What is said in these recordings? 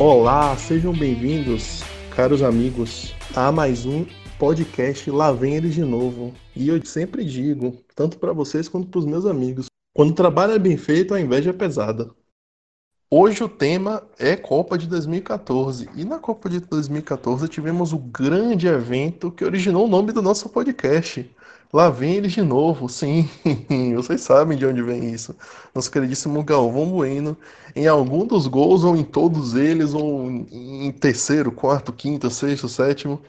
Olá, sejam bem-vindos, caros amigos, a mais um podcast Lá Vem Eles de Novo. E eu sempre digo, tanto para vocês quanto para os meus amigos, quando o trabalho é bem feito, a inveja é pesada. Hoje o tema é Copa de 2014. E na Copa de 2014 tivemos o grande evento que originou o nome do nosso podcast. Lá vem eles de novo, sim. Vocês sabem de onde vem isso. Nosso queridíssimo Galvão Bueno, em algum dos gols, ou em todos eles, ou em terceiro, quarto, quinto, sexto, sétimo.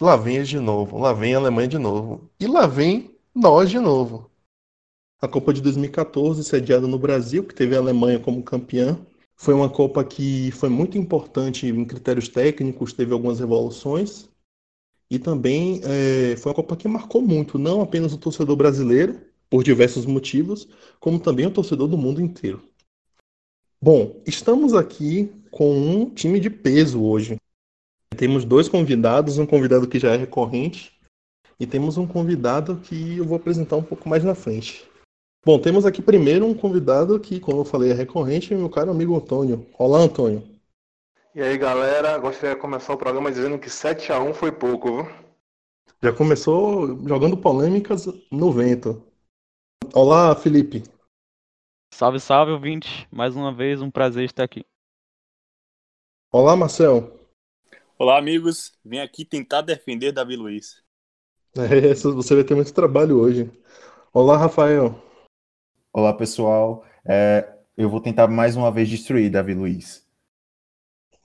Lá vem eles de novo. Lá vem a Alemanha de novo. E lá vem nós de novo a Copa de 2014, sediada no Brasil, que teve a Alemanha como campeã. Foi uma Copa que foi muito importante em critérios técnicos, teve algumas revoluções. E também é, foi uma Copa que marcou muito, não apenas o torcedor brasileiro, por diversos motivos, como também o torcedor do mundo inteiro. Bom, estamos aqui com um time de peso hoje. Temos dois convidados, um convidado que já é recorrente, e temos um convidado que eu vou apresentar um pouco mais na frente. Bom, temos aqui primeiro um convidado que, como eu falei, é recorrente, meu caro amigo Antônio. Olá, Antônio. E aí, galera, gostaria de começar o programa dizendo que 7 a 1 foi pouco, viu? Já começou jogando polêmicas no vento. Olá, Felipe. Salve, salve, ouvinte. Mais uma vez, um prazer estar aqui. Olá, Marcel. Olá, amigos. Vim aqui tentar defender Davi Luiz. É, você vai ter muito trabalho hoje. Olá, Rafael. Olá, pessoal. É, eu vou tentar mais uma vez destruir Davi Luiz.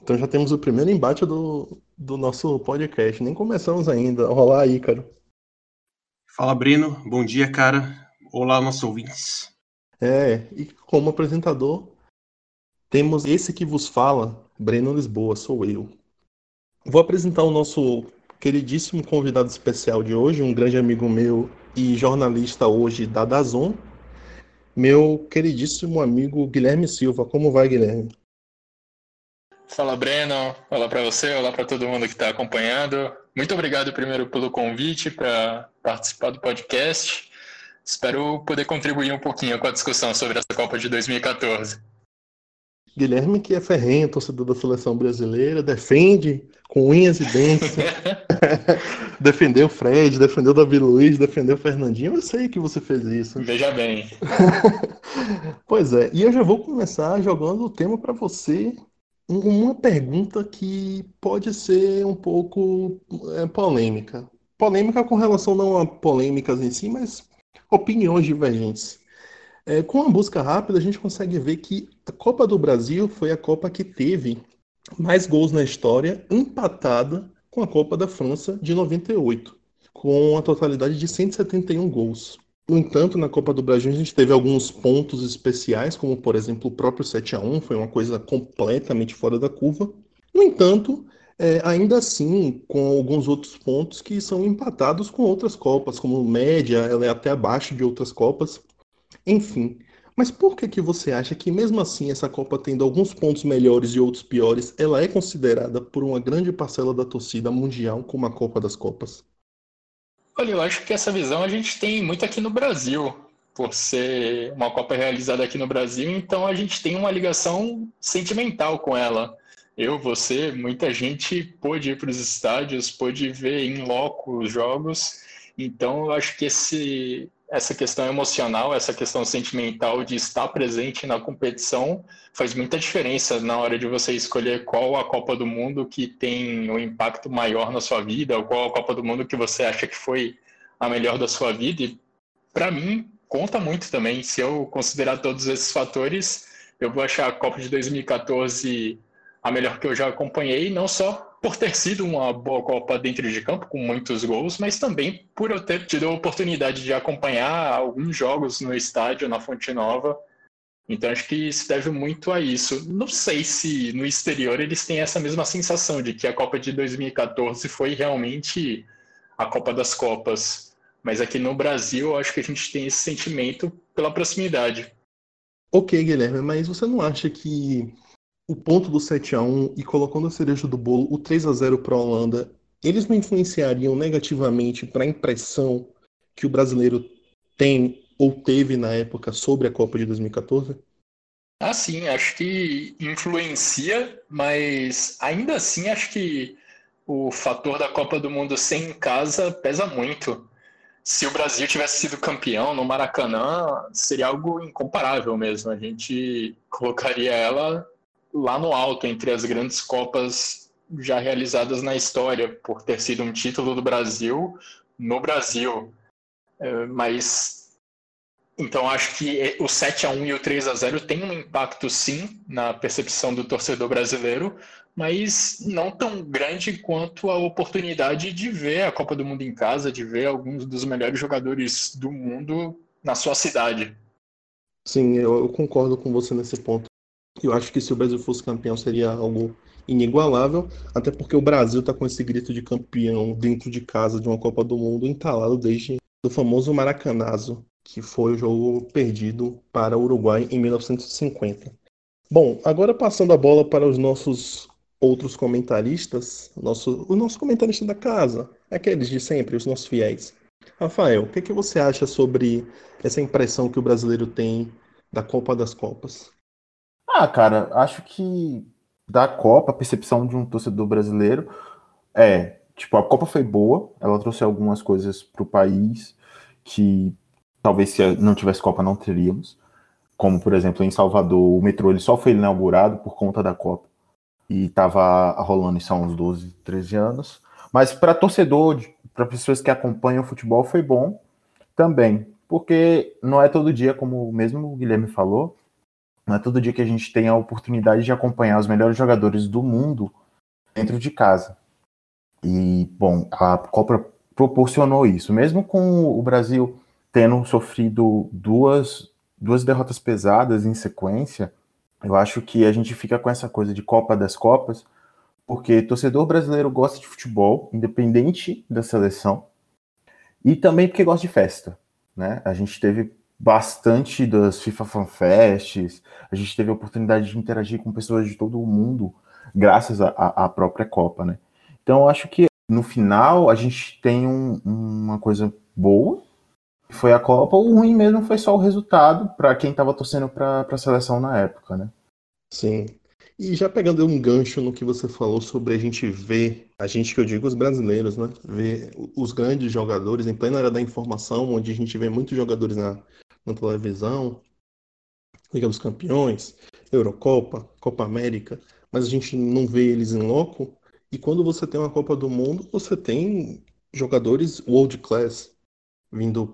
Então já temos o primeiro embate do, do nosso podcast. Nem começamos ainda. Olá, Ícaro. Fala, Breno. Bom dia, cara. Olá, nossos ouvintes. É, e como apresentador, temos esse que vos fala, Breno Lisboa, sou eu. Vou apresentar o nosso queridíssimo convidado especial de hoje, um grande amigo meu e jornalista hoje da Dazon, meu queridíssimo amigo Guilherme Silva. Como vai, Guilherme? Fala, Breno. Olá para você, olá para todo mundo que está acompanhando. Muito obrigado primeiro pelo convite para participar do podcast. Espero poder contribuir um pouquinho com a discussão sobre essa Copa de 2014. Guilherme, que é ferrenho, torcedor da seleção brasileira, defende com unhas e dentes. defendeu o Fred, defendeu o Davi Luiz, defendeu o Fernandinho. Eu sei que você fez isso. Veja bem. pois é, e eu já vou começar jogando o tema para você. Uma pergunta que pode ser um pouco é, polêmica. Polêmica com relação não a polêmicas em si, mas opiniões divergentes. É, com a busca rápida, a gente consegue ver que a Copa do Brasil foi a Copa que teve mais gols na história, empatada com a Copa da França de 98, com a totalidade de 171 gols. No entanto, na Copa do Brasil a gente teve alguns pontos especiais, como por exemplo o próprio 7 a 1 foi uma coisa completamente fora da curva. No entanto, é, ainda assim, com alguns outros pontos que são empatados com outras Copas, como média, ela é até abaixo de outras Copas. Enfim, mas por que que você acha que mesmo assim essa Copa tendo alguns pontos melhores e outros piores, ela é considerada por uma grande parcela da torcida mundial como a Copa das Copas? Olha, eu acho que essa visão a gente tem muito aqui no Brasil, por ser uma Copa realizada aqui no Brasil, então a gente tem uma ligação sentimental com ela. Eu, você, muita gente pôde ir para os estádios, pôde ver em loco os jogos, então eu acho que esse essa questão emocional, essa questão sentimental de estar presente na competição faz muita diferença na hora de você escolher qual a Copa do Mundo que tem um impacto maior na sua vida, ou qual a Copa do Mundo que você acha que foi a melhor da sua vida. E para mim, conta muito também. Se eu considerar todos esses fatores, eu vou achar a Copa de 2014 a melhor que eu já acompanhei, não só por ter sido uma boa Copa dentro de campo, com muitos gols, mas também por eu ter tido a oportunidade de acompanhar alguns jogos no estádio, na Fonte Nova. Então acho que se deve muito a isso. Não sei se no exterior eles têm essa mesma sensação de que a Copa de 2014 foi realmente a Copa das Copas. Mas aqui no Brasil eu acho que a gente tem esse sentimento pela proximidade. Ok, Guilherme, mas você não acha que o ponto do 7 a 1 e colocando a cereja do bolo, o 3 a 0 para a Holanda, eles não influenciariam negativamente para a impressão que o brasileiro tem ou teve na época sobre a Copa de 2014? Ah, sim, acho que influencia, mas ainda assim acho que o fator da Copa do Mundo sem em casa pesa muito. Se o Brasil tivesse sido campeão no Maracanã, seria algo incomparável mesmo. A gente colocaria ela lá no alto, entre as grandes Copas já realizadas na história, por ter sido um título do Brasil no Brasil. É, mas então acho que o 7 a 1 e o 3 a 0 tem um impacto sim na percepção do torcedor brasileiro, mas não tão grande quanto a oportunidade de ver a Copa do Mundo em casa, de ver alguns dos melhores jogadores do mundo na sua cidade. Sim, eu concordo com você nesse ponto. Eu acho que se o Brasil fosse campeão seria algo inigualável, até porque o Brasil está com esse grito de campeão dentro de casa de uma Copa do Mundo entalado desde o famoso Maracanazo, que foi o jogo perdido para o Uruguai em 1950. Bom, agora passando a bola para os nossos outros comentaristas, nosso, o nosso comentarista da casa, aqueles de sempre, os nossos fiéis. Rafael, o que, que você acha sobre essa impressão que o brasileiro tem da Copa das Copas? Ah, cara, acho que da Copa, a percepção de um torcedor brasileiro é, tipo, a Copa foi boa, ela trouxe algumas coisas para o país que talvez se não tivesse Copa não teríamos, como por exemplo em Salvador, o metrô ele só foi inaugurado por conta da Copa e estava rolando isso há uns 12, 13 anos. Mas para torcedor, para pessoas que acompanham o futebol, foi bom também, porque não é todo dia, como mesmo o Guilherme falou, não é todo dia que a gente tem a oportunidade de acompanhar os melhores jogadores do mundo dentro de casa. E, bom, a Copa proporcionou isso, mesmo com o Brasil tendo sofrido duas, duas derrotas pesadas em sequência, eu acho que a gente fica com essa coisa de Copa das Copas, porque torcedor brasileiro gosta de futebol, independente da seleção, e também porque gosta de festa. Né? A gente teve bastante das FIFA Fan Fests, a gente teve a oportunidade de interagir com pessoas de todo o mundo, graças à própria Copa. Né? Então, eu acho que no final a gente tem um, uma coisa boa, foi a Copa, o ruim mesmo foi só o resultado para quem estava torcendo para a seleção na época, né? Sim. E já pegando um gancho no que você falou sobre a gente ver, a gente que eu digo os brasileiros, né? Ver os grandes jogadores em plena era da informação, onde a gente vê muitos jogadores na, na televisão, Liga dos Campeões, Eurocopa, Copa América, mas a gente não vê eles em loco. E quando você tem uma Copa do Mundo, você tem jogadores world class, vindo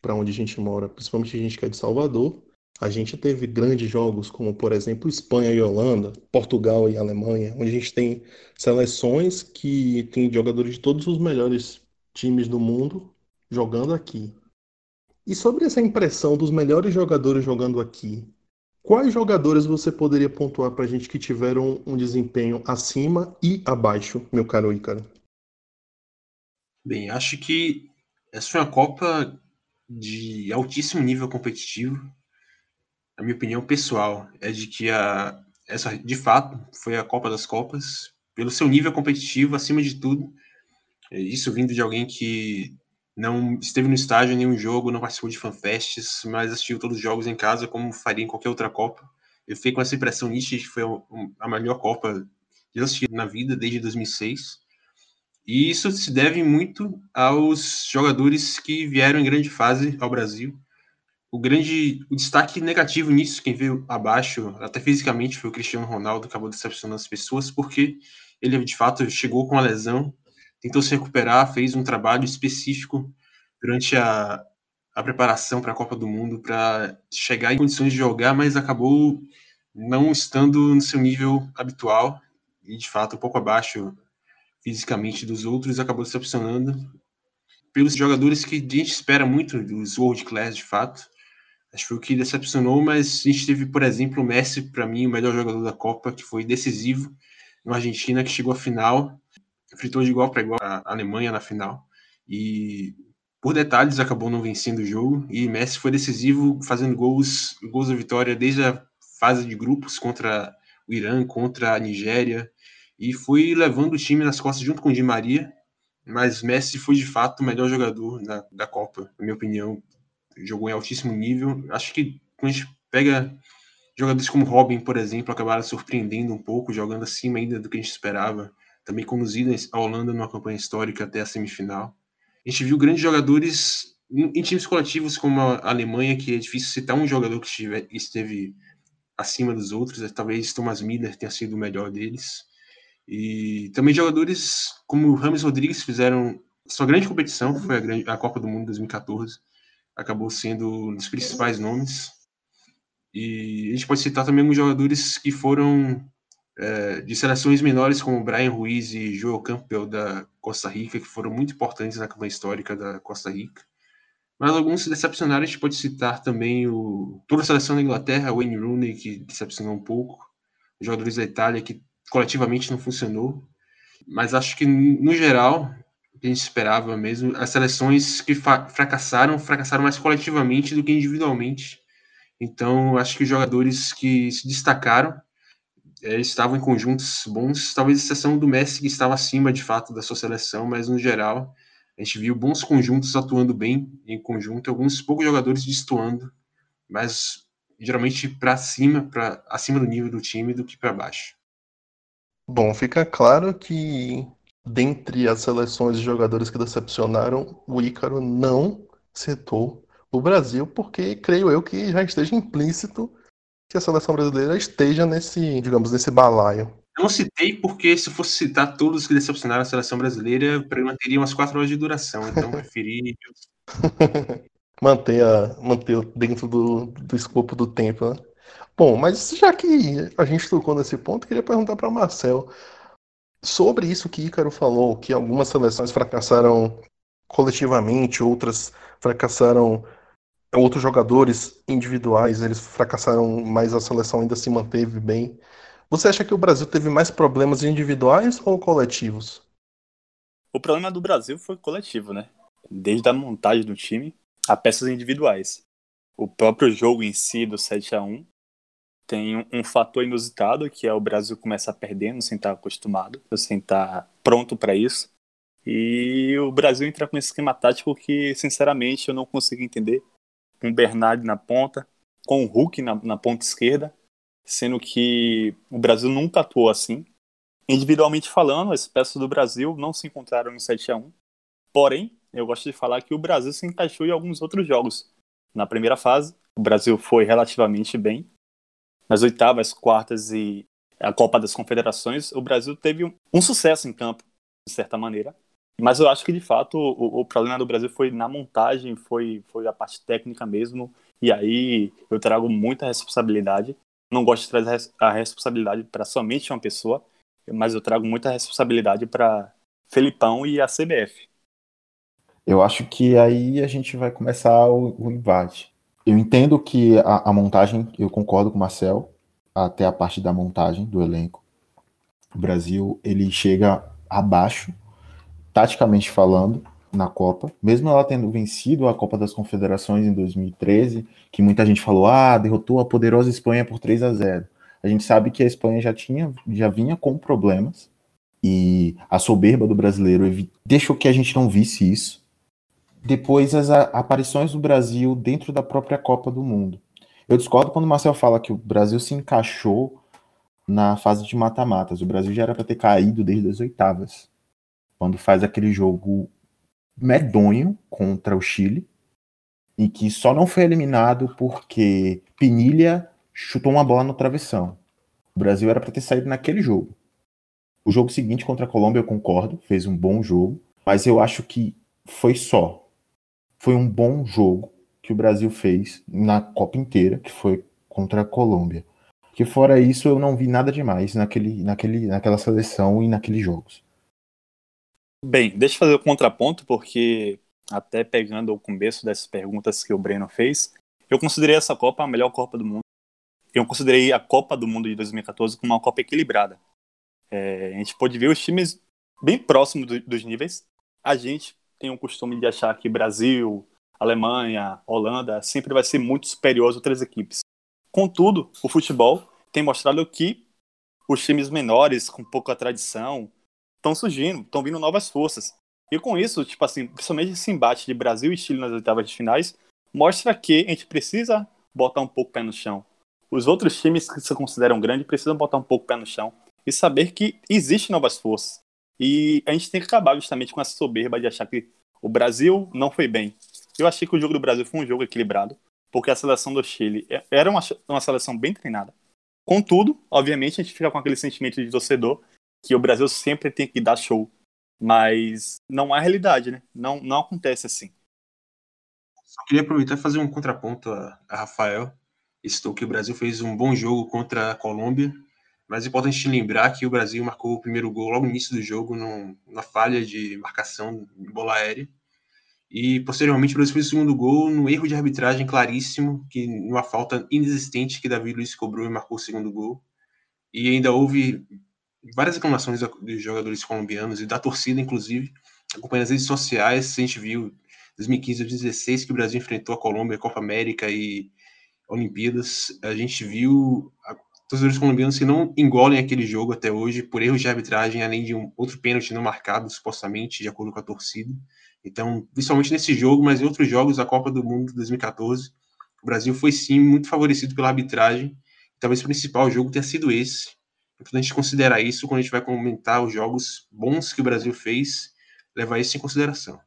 para onde a gente mora, principalmente a gente que é de Salvador, a gente teve grandes jogos como, por exemplo, Espanha e Holanda, Portugal e Alemanha, onde a gente tem seleções que tem jogadores de todos os melhores times do mundo jogando aqui. E sobre essa impressão dos melhores jogadores jogando aqui, quais jogadores você poderia pontuar para a gente que tiveram um desempenho acima e abaixo, meu caro Ícaro? Bem, acho que essa foi uma Copa de altíssimo nível competitivo. A minha opinião pessoal é de que a, essa, de fato, foi a Copa das Copas, pelo seu nível competitivo, acima de tudo. É isso vindo de alguém que não esteve no estádio em nenhum jogo, não participou de fanfests, mas assistiu todos os jogos em casa, como faria em qualquer outra Copa. Eu fiquei com essa impressão nítida que foi a melhor Copa que eu assisti na vida desde 2006. E isso se deve muito aos jogadores que vieram em grande fase ao Brasil. O grande o destaque negativo nisso, quem veio abaixo, até fisicamente, foi o Cristiano Ronaldo, acabou decepcionando as pessoas, porque ele de fato chegou com a lesão, tentou se recuperar, fez um trabalho específico durante a, a preparação para a Copa do Mundo para chegar em condições de jogar, mas acabou não estando no seu nível habitual e de fato um pouco abaixo fisicamente dos outros, acabou decepcionando pelos jogadores que a gente espera muito dos World Class, de fato. Acho que foi o que decepcionou, mas a gente teve, por exemplo, o Messi, para mim, o melhor jogador da Copa, que foi decisivo no Argentina, que chegou à final, fritou de igual para igual a Alemanha na final. E por detalhes acabou não vencendo o jogo. E Messi foi decisivo, fazendo gols, gols da vitória desde a fase de grupos contra o Irã, contra a Nigéria, e foi levando o time nas costas junto com o Di Maria, mas Messi foi de fato o melhor jogador da, da Copa, na minha opinião. Jogou em altíssimo nível. Acho que quando a gente pega Jogadores como Robin, por exemplo, acabaram surpreendendo um pouco, jogando acima ainda do que a gente esperava, também conduzindo a Holanda numa campanha histórica até a semifinal. A gente viu grandes jogadores em times coletivos como a Alemanha, que é difícil citar um jogador que estive, esteve acima dos outros, talvez Thomas Miller tenha sido o melhor deles. E também jogadores como o Rames Rodrigues fizeram sua grande competição, foi a, grande, a Copa do Mundo 2014, acabou sendo um dos principais nomes. E a gente pode citar também alguns jogadores que foram é, de seleções menores, como Brian Ruiz e Joel Campbell da Costa Rica, que foram muito importantes na campanha histórica da Costa Rica. Mas alguns decepcionaram, a gente pode citar também o, toda a seleção da Inglaterra, Wayne Rooney, que decepcionou um pouco, os jogadores da Itália, que coletivamente não funcionou. Mas acho que, no geral, a gente esperava mesmo, as seleções que fracassaram, fracassaram mais coletivamente do que individualmente. Então, acho que os jogadores que se destacaram é, estavam em conjuntos bons, talvez exceção do Messi, que estava acima de fato da sua seleção, mas no geral, a gente viu bons conjuntos atuando bem em conjunto, alguns poucos jogadores destoando, mas geralmente para cima, para acima do nível do time do que para baixo. Bom, fica claro que dentre as seleções de jogadores que decepcionaram, o Ícaro não citou o Brasil, porque creio eu que já esteja implícito que a seleção brasileira esteja nesse, digamos, nesse balaio. Não citei porque se fosse citar todos que decepcionaram a seleção brasileira, o programa teria umas quatro horas de duração, então preferi manter, a, manter dentro do, do escopo do tempo, né? Bom, mas já que a gente tocou nesse ponto, queria perguntar para Marcel sobre isso que Ícaro falou, que algumas seleções fracassaram coletivamente, outras fracassaram, outros jogadores individuais, eles fracassaram, mas a seleção ainda se manteve bem. Você acha que o Brasil teve mais problemas individuais ou coletivos? O problema do Brasil foi coletivo, né? Desde a montagem do time a peças individuais. O próprio jogo em si do 7 a 1 tem um, fator inusitado, que é o Brasil começar perdendo sem estar acostumado, sem estar pronto para isso. E o Brasil entra com esse esquema tático que, sinceramente, eu não consigo entender. Com o Bernard na ponta, com o Hulk na, na ponta esquerda, sendo que o Brasil nunca atuou assim. Individualmente falando, as peças do Brasil não se encontraram no 7 a 1 Porém, eu gosto de falar que o Brasil se encaixou em alguns outros jogos. Na primeira fase, o Brasil foi relativamente bem, nas oitavas, quartas e a Copa das Confederações, o Brasil teve um, um sucesso em campo, de certa maneira. Mas eu acho que, de fato, o, o, problema do Brasil foi na montagem, foi, foi a parte técnica mesmo. E aí eu trago muita responsabilidade. Não gosto de trazer a responsabilidade para somente uma pessoa, mas eu trago muita responsabilidade para Felipão e a CBF. Eu acho que aí a gente vai começar o, o embate eu entendo que a, a, montagem, eu concordo com o Marcel, até a parte da montagem do elenco. O Brasil, ele chega abaixo, taticamente falando, na Copa, mesmo ela tendo vencido a Copa das Confederações em 2013, que muita gente falou, ah, derrotou a poderosa Espanha por 3 a 0. A gente sabe que a Espanha já tinha, já vinha com problemas e a soberba do brasileiro deixou que a gente não visse isso depois as aparições do Brasil dentro da própria Copa do Mundo. Eu discordo quando o Marcel fala que o Brasil se encaixou na fase de mata-matas. O Brasil já era para ter caído desde as oitavas, quando faz aquele jogo medonho contra o Chile, e que só não foi eliminado porque Pinilha chutou uma bola no travessão. O Brasil era para ter saído naquele jogo. O jogo seguinte contra a Colômbia, eu concordo, fez um bom jogo, mas eu acho que foi só foi um bom jogo que o Brasil fez na Copa inteira, que foi contra a Colômbia. Que fora isso, eu não vi nada demais naquele, naquele, naquela seleção e naqueles jogos. Bem, deixa eu fazer o contraponto, porque até pegando o começo dessas perguntas que o Breno fez, eu considerei essa Copa a melhor Copa do mundo. Eu considerei a Copa do Mundo de 2014 como uma Copa equilibrada. É, a gente pôde ver os times bem próximos do, dos níveis. A gente tem o costume de achar que Brasil, Alemanha, Holanda sempre vai ser muito superior às outras equipes. Contudo, o futebol tem mostrado que os times menores, com pouca tradição, estão surgindo, estão vindo novas forças. E com isso, tipo assim, principalmente esse embate de Brasil e Chile nas oitavas de finais, mostra que a gente precisa botar um pouco o pé no chão. os outros times que se consideram grandes precisam botar um pouco o pé no chão e saber que existem novas forças. E a gente tem que acabar justamente com essa soberba de achar que o Brasil não foi bem. Eu achei que o jogo do Brasil foi um jogo equilibrado, porque a seleção do Chile é, era uma, uma seleção bem treinada. Contudo, obviamente, a gente fica com aquele sentimento de torcedor que o Brasil sempre tem que dar show. Mas não é realidade, né? Não, não acontece assim. Só queria aproveitar e fazer um contraponto a, a Rafael. Estou que o Brasil fez um bom jogo contra a Colômbia, mas é importante lembrar que o Brasil marcou o primeiro gol logo no início do jogo, num, numa falha de marcação de bola aérea. E posteriormente o Brasil fez o segundo gol no erro de arbitragem claríssimo, que numa falta inexistente que Davi Luiz cobrou e marcou o segundo gol. E ainda houve várias reclamações dos jogadores colombianos e da torcida, inclusive, acompanhando as redes sociais, a gente viu 2015 2016 que o Brasil enfrentou a Colômbia, Copa América e Olimpíadas, a gente viu torcedores colombianos que não engolem aquele jogo até hoje por erros de arbitragem, além de um outro pênalti não marcado, supostamente, de acordo com a torcida. Então, principalmente nesse jogo, mas em outros jogos da Copa do Mundo 2014, o Brasil foi sim muito favorecido pela arbitragem. Talvez o principal jogo tenha sido esse, importante a gente considerar isso quando a gente vai comentar os jogos bons que o Brasil fez, levar isso em consideração.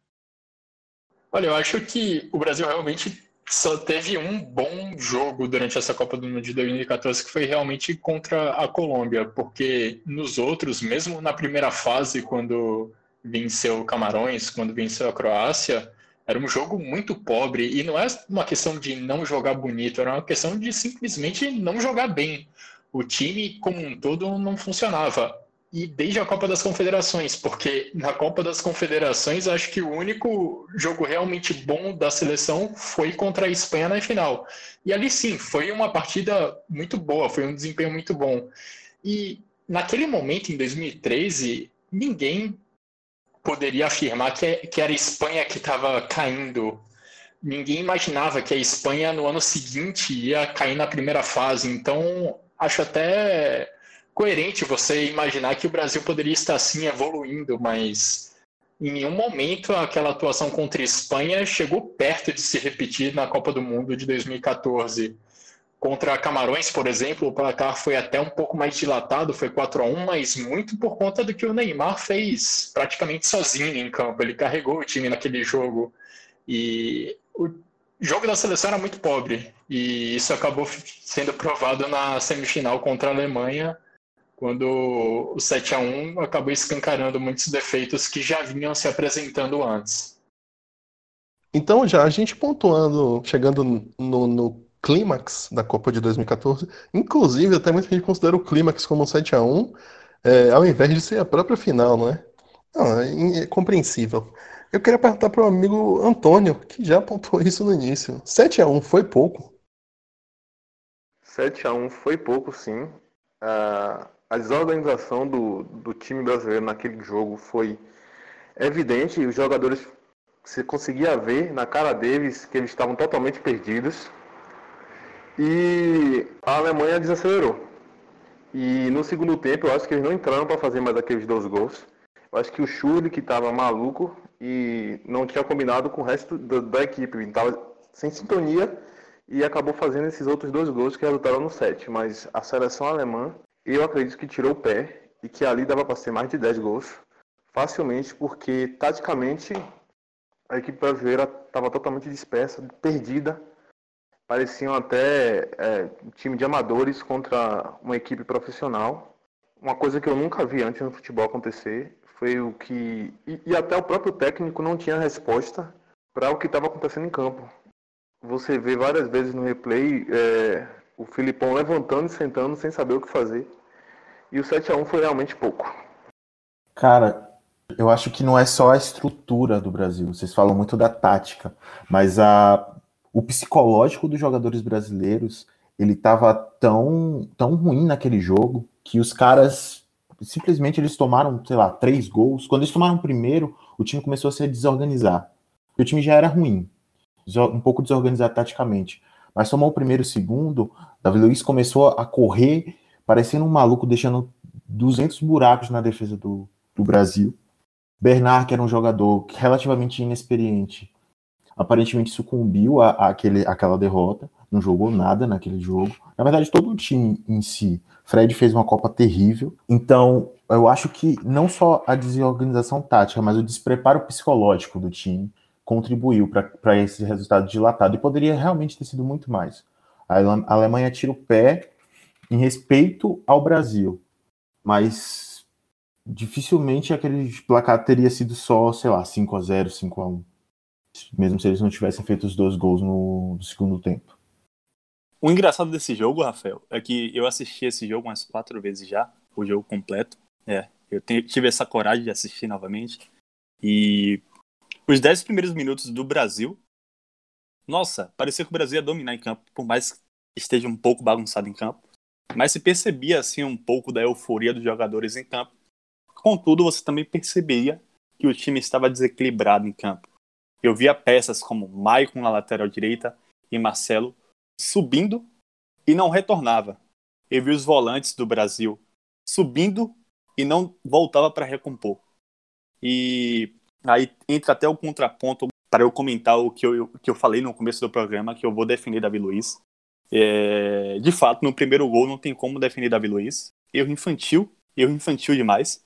Olha, eu acho que o Brasil realmente só teve um bom jogo durante essa Copa do Mundo de 2014, que foi realmente contra a Colômbia, porque nos outros, mesmo na primeira fase, quando venceu Camarões, quando venceu a Croácia, era um jogo muito pobre e não é uma questão de não jogar bonito, era uma questão de simplesmente não jogar bem o time como um todo não funcionava. E desde a Copa das Confederações, porque na Copa das Confederações acho que o único jogo realmente bom da seleção foi contra a Espanha na final. E ali sim, foi uma partida muito boa, foi um desempenho muito bom. E naquele momento, em 2013, ninguém poderia afirmar que, que era a Espanha que estava caindo ninguém imaginava que a Espanha no ano seguinte ia cair na primeira fase. Então acho até coerente você imaginar que o Brasil poderia estar assim evoluindo, mas em nenhum momento aquela atuação contra a Espanha chegou perto de se repetir na Copa do Mundo de 2014. Contra Camarões, por exemplo, o placar foi até um pouco mais dilatado, foi 4 a 1 mas muito por conta do que o Neymar fez praticamente sozinho em campo. Ele carregou o time naquele jogo. E jogo da seleção era muito pobre e isso acabou sendo provado na semifinal contra a Alemanha, quando o 7 a 1 acabou escancarando muitos defeitos que já vinham se apresentando antes. Então, já a gente pontuando, chegando no, no clímax da Copa de 2014, inclusive até muita gente considera o clímax como um 7 a 1 é, ao invés de ser a própria final, não é? Não, é, é compreensível. Eu queria perguntar para o amigo Antônio, que já apontou isso no início. 7 a 1 foi pouco? 7 a 1 foi pouco, sim. a desorganização do, do time brasileiro naquele jogo foi evidente. Os jogadores, você conseguia ver na cara deles que eles estavam totalmente perdidos. E a Alemanha desacelerou. E no segundo tempo, eu acho que eles não entraram para fazer mais aqueles dois gols. Eu acho que o Schürrle, que estava maluco e não tinha combinado com o resto da, da equipe, estava sem sintonia e acabou fazendo esses outros dois gols que resultaram no 7. Mas a seleção alemã, eu acredito que tirou o pé e que ali dava para ser mais de 10 gols facilmente, porque taticamente a equipe brasileira estava totalmente dispersa, perdida. Pareciam até é, um time de amadores contra uma equipe profissional. Uma coisa que eu nunca vi antes no futebol acontecer foi o que. E, e até o próprio técnico não tinha resposta para o que estava acontecendo em campo. Você vê várias vezes no replay é, o Filipão levantando e sentando sem saber o que fazer. E o 7 a 1 foi realmente pouco. Cara, eu acho que não é só a estrutura do Brasil. Vocês falam muito da tática, mas a, o psicológico dos jogadores brasileiros ele estava tão, tão ruim naquele jogo que os caras simplesmente eles tomaram, sei lá, três gols. Quando eles tomaram o primeiro, o time começou a se desorganizar. O time já era ruim, um pouco desorganizado taticamente. Mas tomou o primeiro e o segundo, Davi Luiz começou a correr, parecendo um maluco, deixando 200 buracos na defesa do, do Brasil. Bernard, que era um jogador relativamente inexperiente, aparentemente sucumbiu àquele, àquela derrota. não jogou nada naquele jogo. Na verdade, todo o time em si. Fred fez uma Copa terrível. Então, eu acho que não só a desorganização tática, mas o despreparo psicológico do time contribuiu para esse resultado dilatado. E poderia realmente ter sido muito mais. A Alemanha tira o pé em respeito ao Brasil. Mas dificilmente aquele placar teria sido só, sei lá, 5 a 0 5 a 1 mesmo se eles não tivessem feito os dois gols no, no segundo tempo. O engraçado desse jogo, Rafael, é que eu assisti esse jogo umas quatro vezes já, o jogo completo. É, eu tive essa coragem de assistir novamente. E os dez primeiros minutos do Brasil, nossa, parecia que o Brasil ia dominar em campo, por mais que esteja um pouco bagunçado em campo. Mas se percebia assim um pouco da euforia dos jogadores em campo. Contudo, você também percebia que o time estava desequilibrado em campo. Eu via peças como Maicon na lateral direita e Marcelo subindo e não retornava. Eu vi os volantes do Brasil subindo e não voltava para recompor. E aí entra até o contraponto para eu comentar o que eu, que eu falei no começo do programa, que eu vou defender Davi Luiz. É, de fato, no primeiro gol não tem como defender Davi Luiz. Erro infantil, erro infantil demais.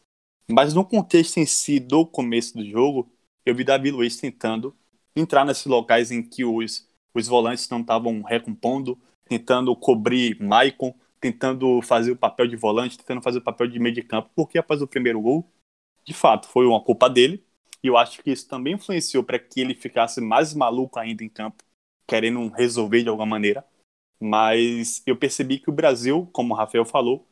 Mas no contexto em si do começo do jogo, eu vi Davi Luiz tentando entrar nesses locais em que os, os volantes não estavam recompondo, tentando cobrir Maicon, tentando fazer o papel de volante, tentando fazer o papel de meio de campo, porque após o primeiro gol, de fato, foi uma culpa dele, e eu acho que isso também influenciou para que ele ficasse mais maluco ainda em campo, querendo resolver de alguma maneira. Mas eu percebi que o Brasil, como o Rafael falou,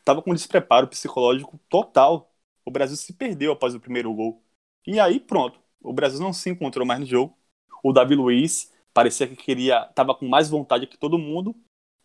estava com um despreparo psicológico total o Brasil se perdeu após o primeiro gol. E aí, pronto. O Brasil não se encontrou mais no jogo. O Davi Luiz parecia que queria, estava com mais vontade que todo mundo.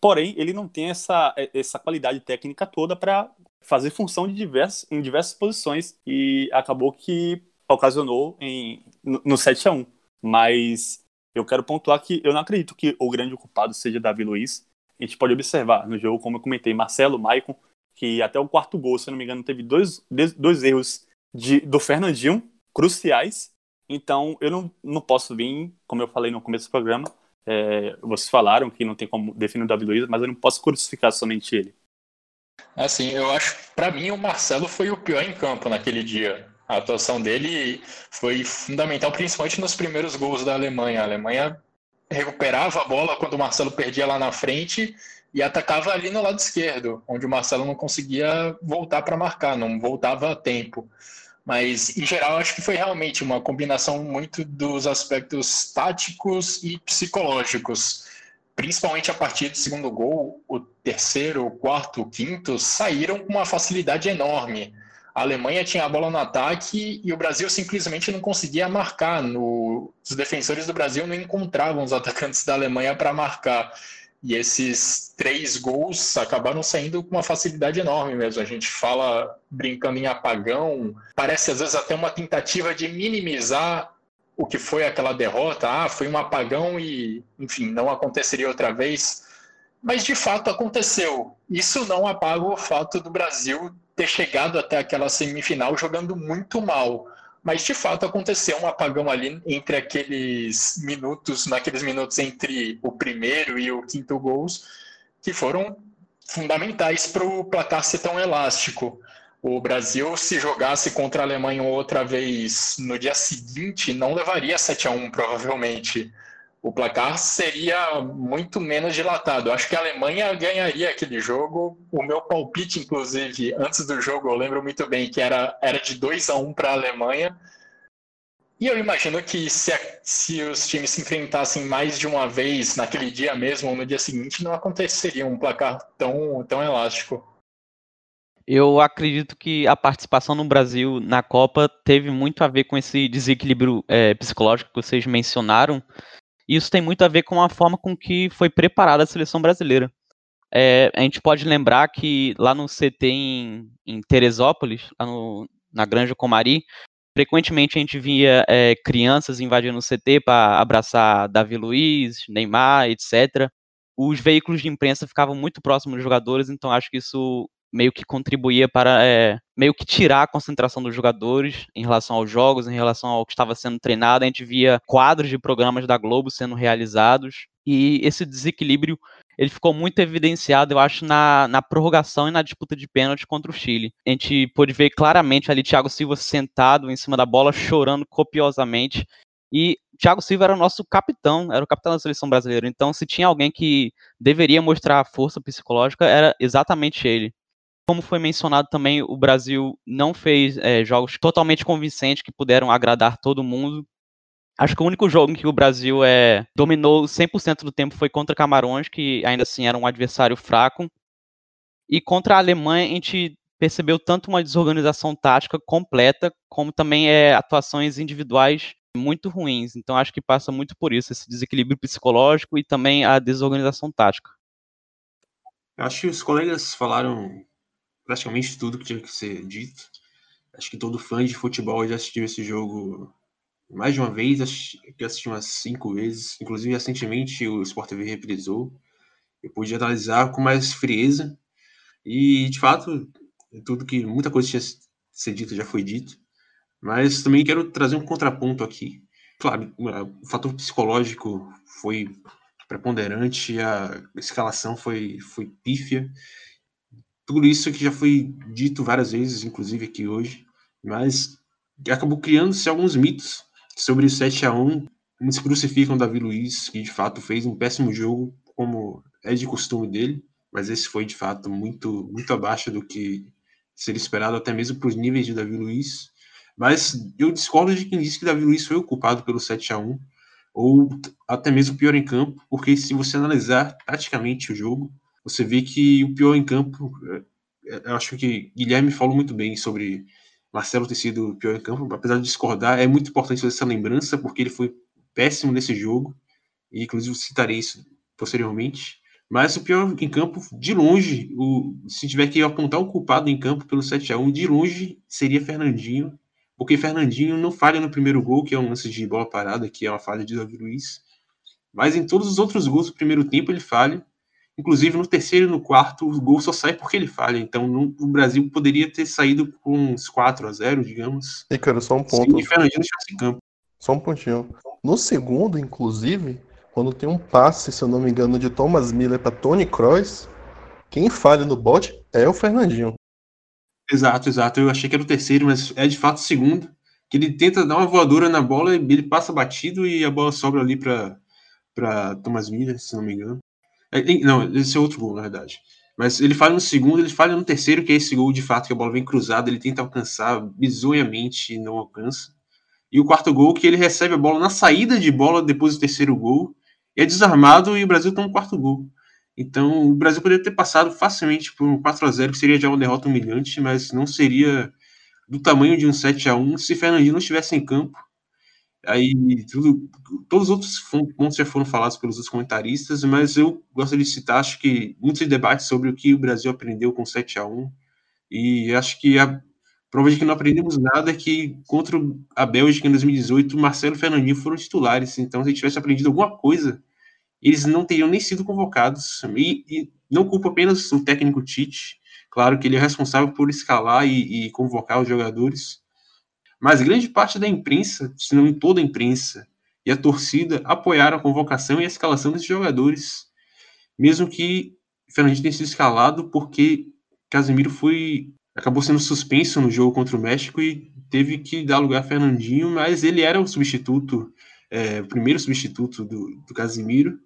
Porém, ele não tem essa, essa qualidade técnica toda para fazer função de diversos, em diversas posições. E acabou que ocasionou em, no, no 7 a 1 Mas eu quero pontuar que eu não acredito que o grande culpado seja Davi Luiz. A gente pode observar no jogo, como eu comentei, Marcelo, Maicon que até o quarto gol, se eu não me engano, teve dois, dois erros de, do Fernandinho, cruciais. Então, eu não, não posso vir, como eu falei no começo do programa, é, vocês falaram que não tem como definir o Davi Luiz, mas eu não posso crucificar somente ele. Assim, eu acho, para mim, o Marcelo foi o pior em campo naquele dia. A atuação dele foi fundamental, principalmente nos primeiros gols da Alemanha. A Alemanha recuperava a bola quando o Marcelo perdia lá na frente e atacava ali no lado esquerdo, onde o Marcelo não conseguia voltar para marcar, não voltava a tempo. Mas, em geral, acho que foi realmente uma combinação muito dos aspectos táticos e psicológicos. Principalmente a partir do segundo gol, o terceiro, o quarto, o quinto saíram com uma facilidade enorme. A Alemanha tinha a bola no ataque e o Brasil simplesmente não conseguia marcar. No... Os defensores do Brasil não encontravam os atacantes da Alemanha para marcar. E esses três gols acabaram saindo com uma facilidade enorme mesmo. A gente fala brincando em apagão, parece às vezes até uma tentativa de minimizar o que foi aquela derrota. Ah, foi um apagão e, enfim, não aconteceria outra vez. Mas de fato aconteceu. Isso não apaga o fato do Brasil ter chegado até aquela semifinal jogando muito mal. Mas de fato aconteceu um apagão ali entre aqueles minutos, naqueles minutos entre o primeiro e o quinto gols, que foram fundamentais para o placar ser tão elástico. O Brasil, se jogasse contra a Alemanha outra vez no dia seguinte, não levaria 7 a 1 provavelmente o placar seria muito menos dilatado. Acho que a Alemanha ganharia aquele jogo. O meu palpite, inclusive, antes do jogo, eu lembro muito bem que era, era de 2 a 1 para a Alemanha. E eu imagino que se, se os times se enfrentassem mais de uma vez naquele dia mesmo ou no dia seguinte, não aconteceria um placar tão, tão elástico. Eu acredito que a participação no Brasil na Copa teve muito a ver com esse desequilíbrio é, psicológico que vocês mencionaram, isso tem muito a ver com a forma com que foi preparada a seleção brasileira. É, a gente pode lembrar que lá no CT em, em Teresópolis, lá no, na Granja Comari, frequentemente a gente via é, crianças invadindo o CT para abraçar Davi Luiz, Neymar, etc. Os veículos de imprensa ficavam muito próximos dos jogadores, então acho que isso meio que contribuía para é, meio que tirar a concentração dos jogadores em relação aos jogos, em relação ao que estava sendo treinado. A gente via quadros de programas da Globo sendo realizados E esse desequilíbrio ele ficou muito evidenciado, eu acho, na, na prorrogação e na disputa de pênalti contra o Chile. A gente pôde ver claramente ali Thiago Silva sentado em cima da bola, chorando copiosamente. E Thiago Silva era o nosso capitão, era o capitão da seleção brasileira. Então, se tinha alguém que deveria mostrar força psicológica, era exatamente ele. Como foi mencionado também, o Brasil não fez é, jogos totalmente convincentes que puderam agradar todo mundo. Acho que o único jogo em que o Brasil é, dominou 100% do tempo foi contra Camarões, que ainda assim era um adversário fraco. E contra a Alemanha, a gente percebeu tanto uma desorganização tática completa, como também é, atuações individuais muito ruins. Então acho que passa muito por isso, esse desequilíbrio psicológico e também a desorganização tática. Acho que os colegas falaram praticamente tudo que tinha que ser dito. Acho que todo fã de futebol já assistiu esse jogo mais de uma vez, acho que assisti umas cinco vezes. Inclusive, recentemente o Sport TV reprisou. Eu pude analisar com mais frieza. E, de fato, tudo que muita coisa tinha ser dita já foi dito. Mas também quero trazer um contraponto aqui. Claro, o fator psicológico foi preponderante, a escalação foi, foi pífia. Tudo isso que já foi dito várias vezes, inclusive aqui hoje, mas acabou criando-se alguns mitos sobre o 7 a 1 Muitos crucificam Davi Luiz, que de fato fez um péssimo jogo, como é de costume dele, mas esse foi de fato muito, muito abaixo do que seria esperado, até mesmo para os níveis de Davi Luiz. Mas eu discordo de quem disse que Davi Luiz foi o culpado pelo 7 a 1 ou até mesmo pior em campo, porque se você analisar taticamente o jogo, você vê que o pior em campo, é, eu acho que Guilherme falou muito bem sobre Marcelo ter sido o pior em campo, apesar de discordar, é muito importante essa lembrança, porque ele foi péssimo nesse jogo, e inclusive citarei isso posteriormente. Mas o pior em campo, de longe, o, se tiver que apontar o culpado em campo pelo 7 a 1 de longe seria Fernandinho, porque Fernandinho não falha no primeiro gol, que é um lance de bola parada, que é uma falha de Davi Luiz, mas em todos os outros gols do primeiro tempo ele falha, inclusive no terceiro e no quarto o gol só sai porque ele falha, então o Brasil poderia ter saído com uns 4 a 0 digamos. E cara, só um ponto. Se Fernandinho estivesse em campo. Só um pontinho. No segundo, inclusive, quando tem um passe, se eu não me engano, de Thomas Miller para Tony Kroos, quem falha no bote é o Fernandinho. Exato, exato. Eu achei que era o terceiro, mas é de fato o segundo. Que ele tenta dar uma voadora na bola, ele passa batido e a bola sobra ali para Thomas Miller, se não me engano. É, não, esse é outro gol, na verdade. Mas ele falha no segundo, ele falha no terceiro, que é esse gol de fato, que a bola vem cruzada, ele tenta alcançar bizonhamente e não alcança. E o quarto gol, que ele recebe a bola na saída de bola depois do terceiro gol, é desarmado e o Brasil toma um quarto gol. Então, o Brasil poderia ter passado facilmente por um 4 a 0 que seria já uma derrota humilhante, mas não seria do tamanho de um 7 a 1 se Fernandinho não estivesse em campo. Aí, tudo, todos os outros pontos já foram falados pelos outros comentaristas, mas eu gostaria de citar, acho que muitos debates sobre o que o Brasil aprendeu com 7 a 1 e acho que a prova de que não aprendemos nada é que contra a Bélgica em 2018, Marcelo e Fernandinho foram titulares, então se tivesse aprendido alguma coisa eles não teriam nem sido convocados. E, e não culpa apenas o técnico Tite, claro que ele é responsável por escalar e, e, convocar os jogadores, mas grande parte da imprensa, se não toda a imprensa e a torcida, apoiaram a convocação e a escalação desses jogadores, mesmo que Fernandinho tenha sido escalado porque Casemiro foi acabou sendo suspenso no jogo contra o México e teve que dar lugar a Fernandinho, mas ele era o substituto, é, o primeiro substituto do, do Casemiro,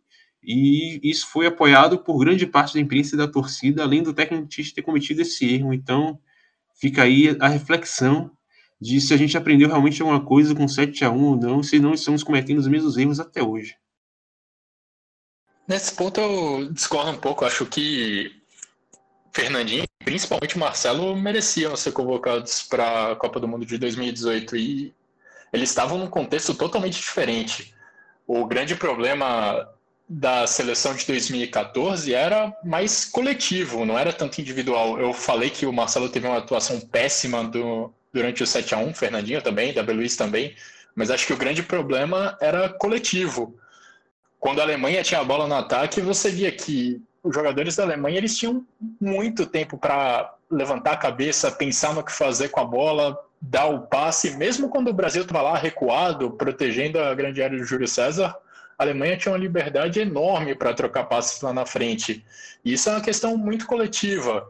e isso foi apoiado por grande parte da imprensa e da torcida, além do técnico ter cometido esse erro. Então, fica aí a reflexão de se a gente aprendeu realmente alguma coisa com 7 a 1 ou não, se não estamos cometendo os mesmos erros até hoje. Nesse ponto eu discordo um pouco, acho que Fernandinho, principalmente Marcelo, mereciam ser convocados para a Copa do Mundo de 2018 e eles estavam num contexto totalmente diferente. O grande problema da seleção de 2014 era mais coletivo, não era tanto individual. Eu falei que o Marcelo teve uma atuação péssima do, durante o 7 a 1 Fernandinho também, W. Luiz também, mas acho que o grande problema era coletivo. Quando a Alemanha tinha a bola no ataque, você via que os jogadores da Alemanha eles tinham muito tempo para levantar a cabeça, pensar no que fazer com a bola, dar o passe, mesmo quando o Brasil estava lá recuado, protegendo a grande área do Júlio César, a Alemanha tinha uma liberdade enorme para trocar passes lá na frente. E isso é uma questão muito coletiva.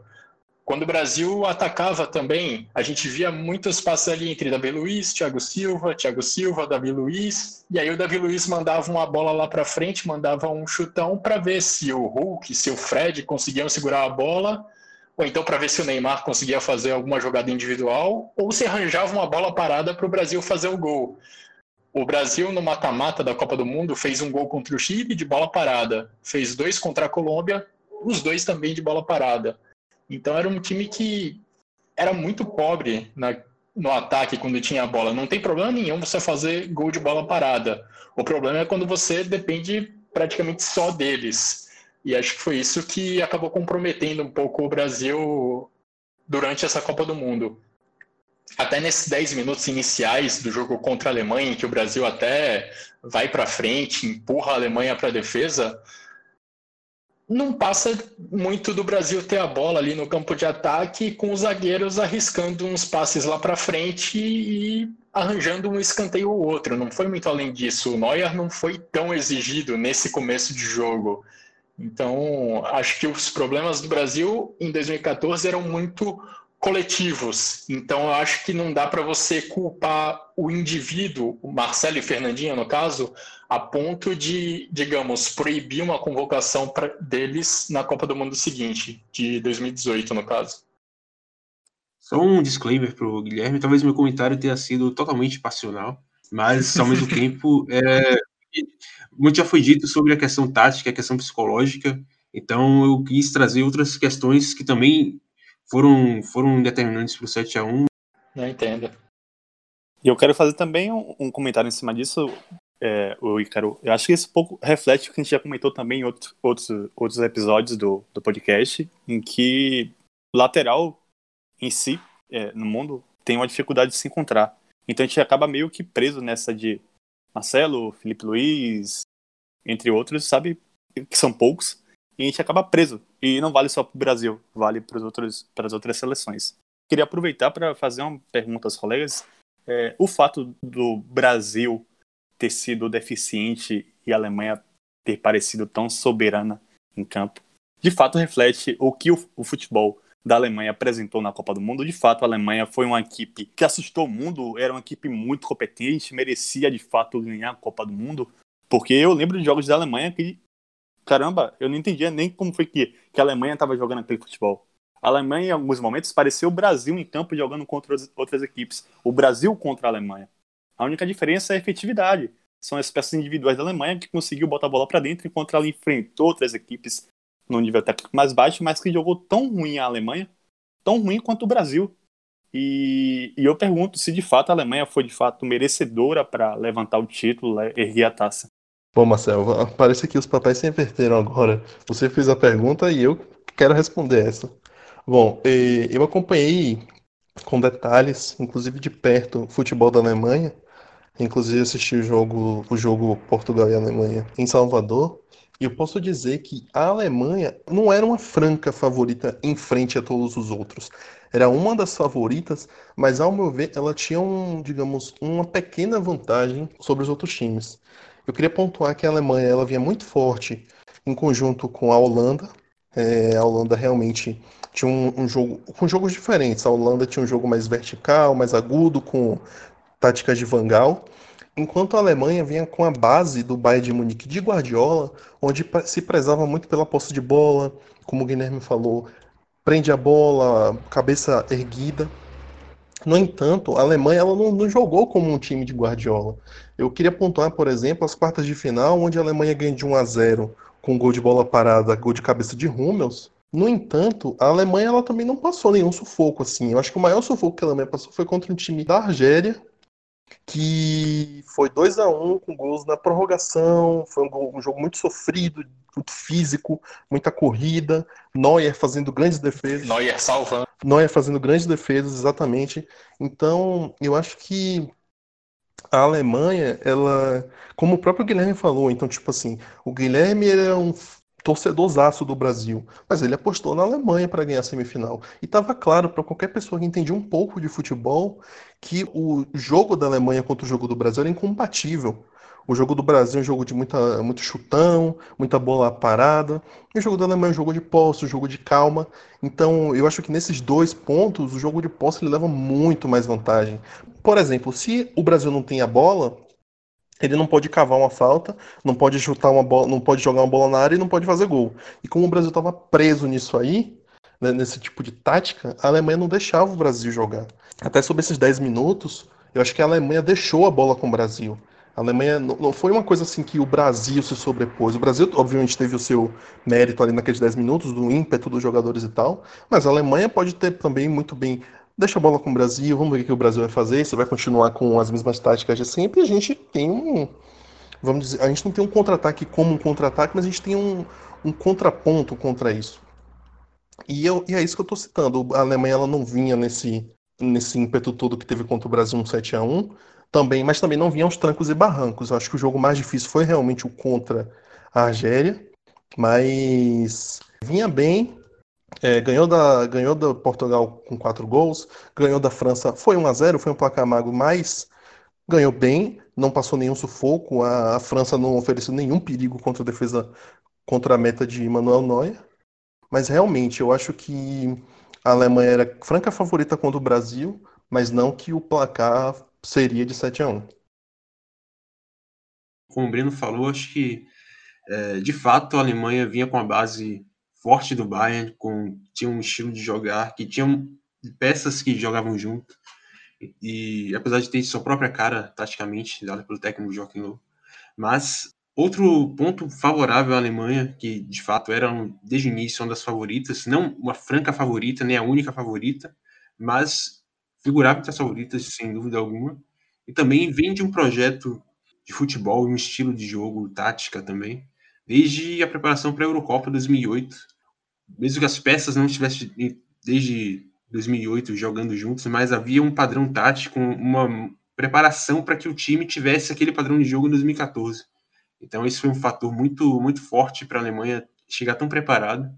Quando o Brasil atacava também, a gente via muitos passos ali entre Davi Luiz, Thiago Silva, Thiago Silva, Davi Luiz, e aí o Davi Luiz mandava uma bola lá para frente, mandava um chutão para ver se o Hulk, se o Fred conseguiam segurar a bola, ou então para ver se o Neymar conseguia fazer alguma jogada individual, ou se arranjava uma bola parada para o Brasil fazer o gol. O Brasil, no mata-mata da Copa do Mundo, fez um gol contra o Chile de bola parada, fez dois contra a Colômbia, os dois também de bola parada. Então era um time que era muito pobre na, no ataque quando tinha a bola. Não tem problema nenhum você fazer gol de bola parada. O problema é quando você depende praticamente só deles. E acho que foi isso que acabou comprometendo um pouco o Brasil durante essa Copa do Mundo. Até nesses 10 minutos iniciais do jogo contra a Alemanha, em que o Brasil até vai para frente, empurra a Alemanha para a defesa, não passa muito do Brasil ter a bola ali no campo de ataque, com os zagueiros arriscando uns passes lá para frente e arranjando um escanteio ou outro. Não foi muito além disso. O Neuer não foi tão exigido nesse começo de jogo. Então, acho que os problemas do Brasil em 2014 eram muito coletivos. Então, eu acho que não dá para você culpar o indivíduo, o Marcelo e Fernandinho, no caso, a ponto de, digamos, proibir uma convocação pra, deles na Copa do Mundo seguinte, de 2018, no caso. Só um disclaimer para o Guilherme: talvez meu comentário tenha sido totalmente passional, mas ao mesmo tempo, é, muito já foi dito sobre a questão tática, a questão psicológica, então eu quis trazer outras questões que também foram, foram determinantes para o 7 a 1 Não entendo. E eu quero fazer também um, um comentário em cima disso, é, o Icaro. Eu acho que isso pouco reflete o que a gente já comentou também em outros, outros, outros episódios do, do podcast, em que lateral em si, é, no mundo, tem uma dificuldade de se encontrar. Então a gente acaba meio que preso nessa de Marcelo, Felipe Luiz, entre outros, sabe? Que são poucos. E a gente acaba preso. E não vale só para o Brasil, vale para as outras seleções. Queria aproveitar para fazer uma pergunta aos colegas. É, o fato do Brasil ter sido deficiente e a Alemanha ter parecido tão soberana em campo, de fato reflete o que o, o futebol da Alemanha apresentou na Copa do Mundo. De fato, a Alemanha foi uma equipe que assustou o mundo, era uma equipe muito competente, merecia de fato ganhar a Copa do Mundo, porque eu lembro de jogos da Alemanha que, caramba, eu não entendia nem como foi que, que a Alemanha estava jogando aquele futebol. A Alemanha, em alguns momentos, parecia o Brasil em campo jogando contra outras equipes. O Brasil contra a Alemanha. A única diferença é a efetividade. São as peças individuais da Alemanha que conseguiu botar a bola para dentro enquanto ela enfrentou outras equipes no nível técnico mais baixo, mas que jogou tão ruim a Alemanha, tão ruim quanto o Brasil. E, e eu pergunto se de fato a Alemanha foi de fato merecedora para levantar o título, erguer a taça. Bom, Marcelo, parece que os papéis se inverteram agora. Você fez a pergunta e eu quero responder essa. Bom, eu acompanhei com detalhes, inclusive de perto, o futebol da Alemanha. Inclusive assisti o jogo, o jogo Portugal e Alemanha em Salvador. E eu posso dizer que a Alemanha não era uma franca favorita em frente a todos os outros. Era uma das favoritas, mas ao meu ver, ela tinha um, digamos, uma pequena vantagem sobre os outros times. Eu queria pontuar que a Alemanha ela vinha muito forte em conjunto com a Holanda. É, a Holanda realmente tinha um, um, jogo com jogos diferentes. A Holanda tinha um jogo mais vertical, mais agudo, com táticas de Vangal enquanto a Alemanha vinha com a base do Bayern de Munique de Guardiola, onde se prezava muito pela posse de bola, como o Guilherme falou, prende a bola, cabeça erguida. No entanto, a Alemanha ela não, não, jogou como um time de Guardiola. Eu queria pontuar, por exemplo, as quartas de final, onde a Alemanha ganha de 1 a 0 com gol de bola parada, gol de cabeça de Hummels. No entanto, a Alemanha ela também não passou nenhum sufoco assim. Eu acho que o maior sufoco que a Alemanha passou foi contra um time da Argélia, que foi 2 a 1 um, com gols na prorrogação, foi um, um, jogo muito sofrido, muito físico, muita corrida, Neuer fazendo grandes defesas. Neuer salvando. Neuer fazendo grandes defesas, exatamente. Então, eu acho que a Alemanha, ela, como o próprio Guilherme falou, então, tipo assim, o Guilherme é um torcedorzaço do Brasil, mas ele apostou na Alemanha para ganhar a semifinal. E estava claro para qualquer pessoa que entendia um pouco de futebol que o jogo da Alemanha contra o jogo do Brasil era incompatível. O jogo do Brasil é um jogo de muita, muito chutão, muita bola parada. E o jogo da Alemanha é um jogo de posse, um jogo de calma. Então, eu acho que nesses dois pontos, o jogo de posse ele leva muito mais vantagem. Por exemplo, se o Brasil não tem a bola, ele não pode cavar uma falta, não pode chutar uma bola, não pode jogar uma bola na área e não pode fazer gol. E como o Brasil estava preso nisso aí, né, nesse tipo de tática, a Alemanha não deixava o Brasil jogar. Até sobre esses 10 minutos, eu acho que a Alemanha deixou a bola com o Brasil. A Alemanha não foi uma coisa assim que o Brasil se sobrepôs. O Brasil, obviamente, teve o seu mérito ali naqueles 10 minutos, do ímpeto dos jogadores e tal, mas a Alemanha pode ter também muito bem. Deixa a bola com o Brasil, vamos ver o que o Brasil vai fazer. Se vai continuar com as mesmas táticas de sempre. A gente tem um. Vamos dizer, a gente não tem um contra-ataque como um contra-ataque, mas a gente tem um, um contraponto contra isso. E, eu, e é isso que eu estou citando. A Alemanha ela não vinha nesse, nesse ímpeto todo que teve contra o Brasil um 7 a 1 também, mas também não vinha aos trancos e barrancos. Eu acho que o jogo mais difícil foi realmente o contra a Argélia, mas vinha bem, é, ganhou, da, ganhou da Portugal com quatro gols, ganhou da França, foi 1 a 0 foi um placar mago, mas ganhou bem, não passou nenhum sufoco, a, a França não ofereceu nenhum perigo contra a defesa, contra a meta de Manuel Neuer, mas realmente eu acho que a Alemanha era franca favorita contra o Brasil, mas não que o placar seria de 7 a 1 Como o Breno falou, acho que é, de fato a Alemanha vinha com a base forte do Bayern, com, tinha um estilo de jogar, que tinham peças que jogavam junto, e, apesar de ter sua própria cara, taticamente, dada pelo técnico Joachim Löw, mas outro ponto favorável à Alemanha, que de fato era desde o início uma das favoritas, não uma franca favorita, nem a única favorita, mas figurava entre as favoritas, sem dúvida alguma. E também vem de um projeto de futebol, um estilo de jogo, tática também, desde a preparação para a Eurocopa 2008. Mesmo que as peças não estivessem desde 2008 jogando juntos, mas havia um padrão tático, uma preparação para que o time tivesse aquele padrão de jogo em 2014. Então, esse foi um fator muito, muito forte para a Alemanha chegar tão preparada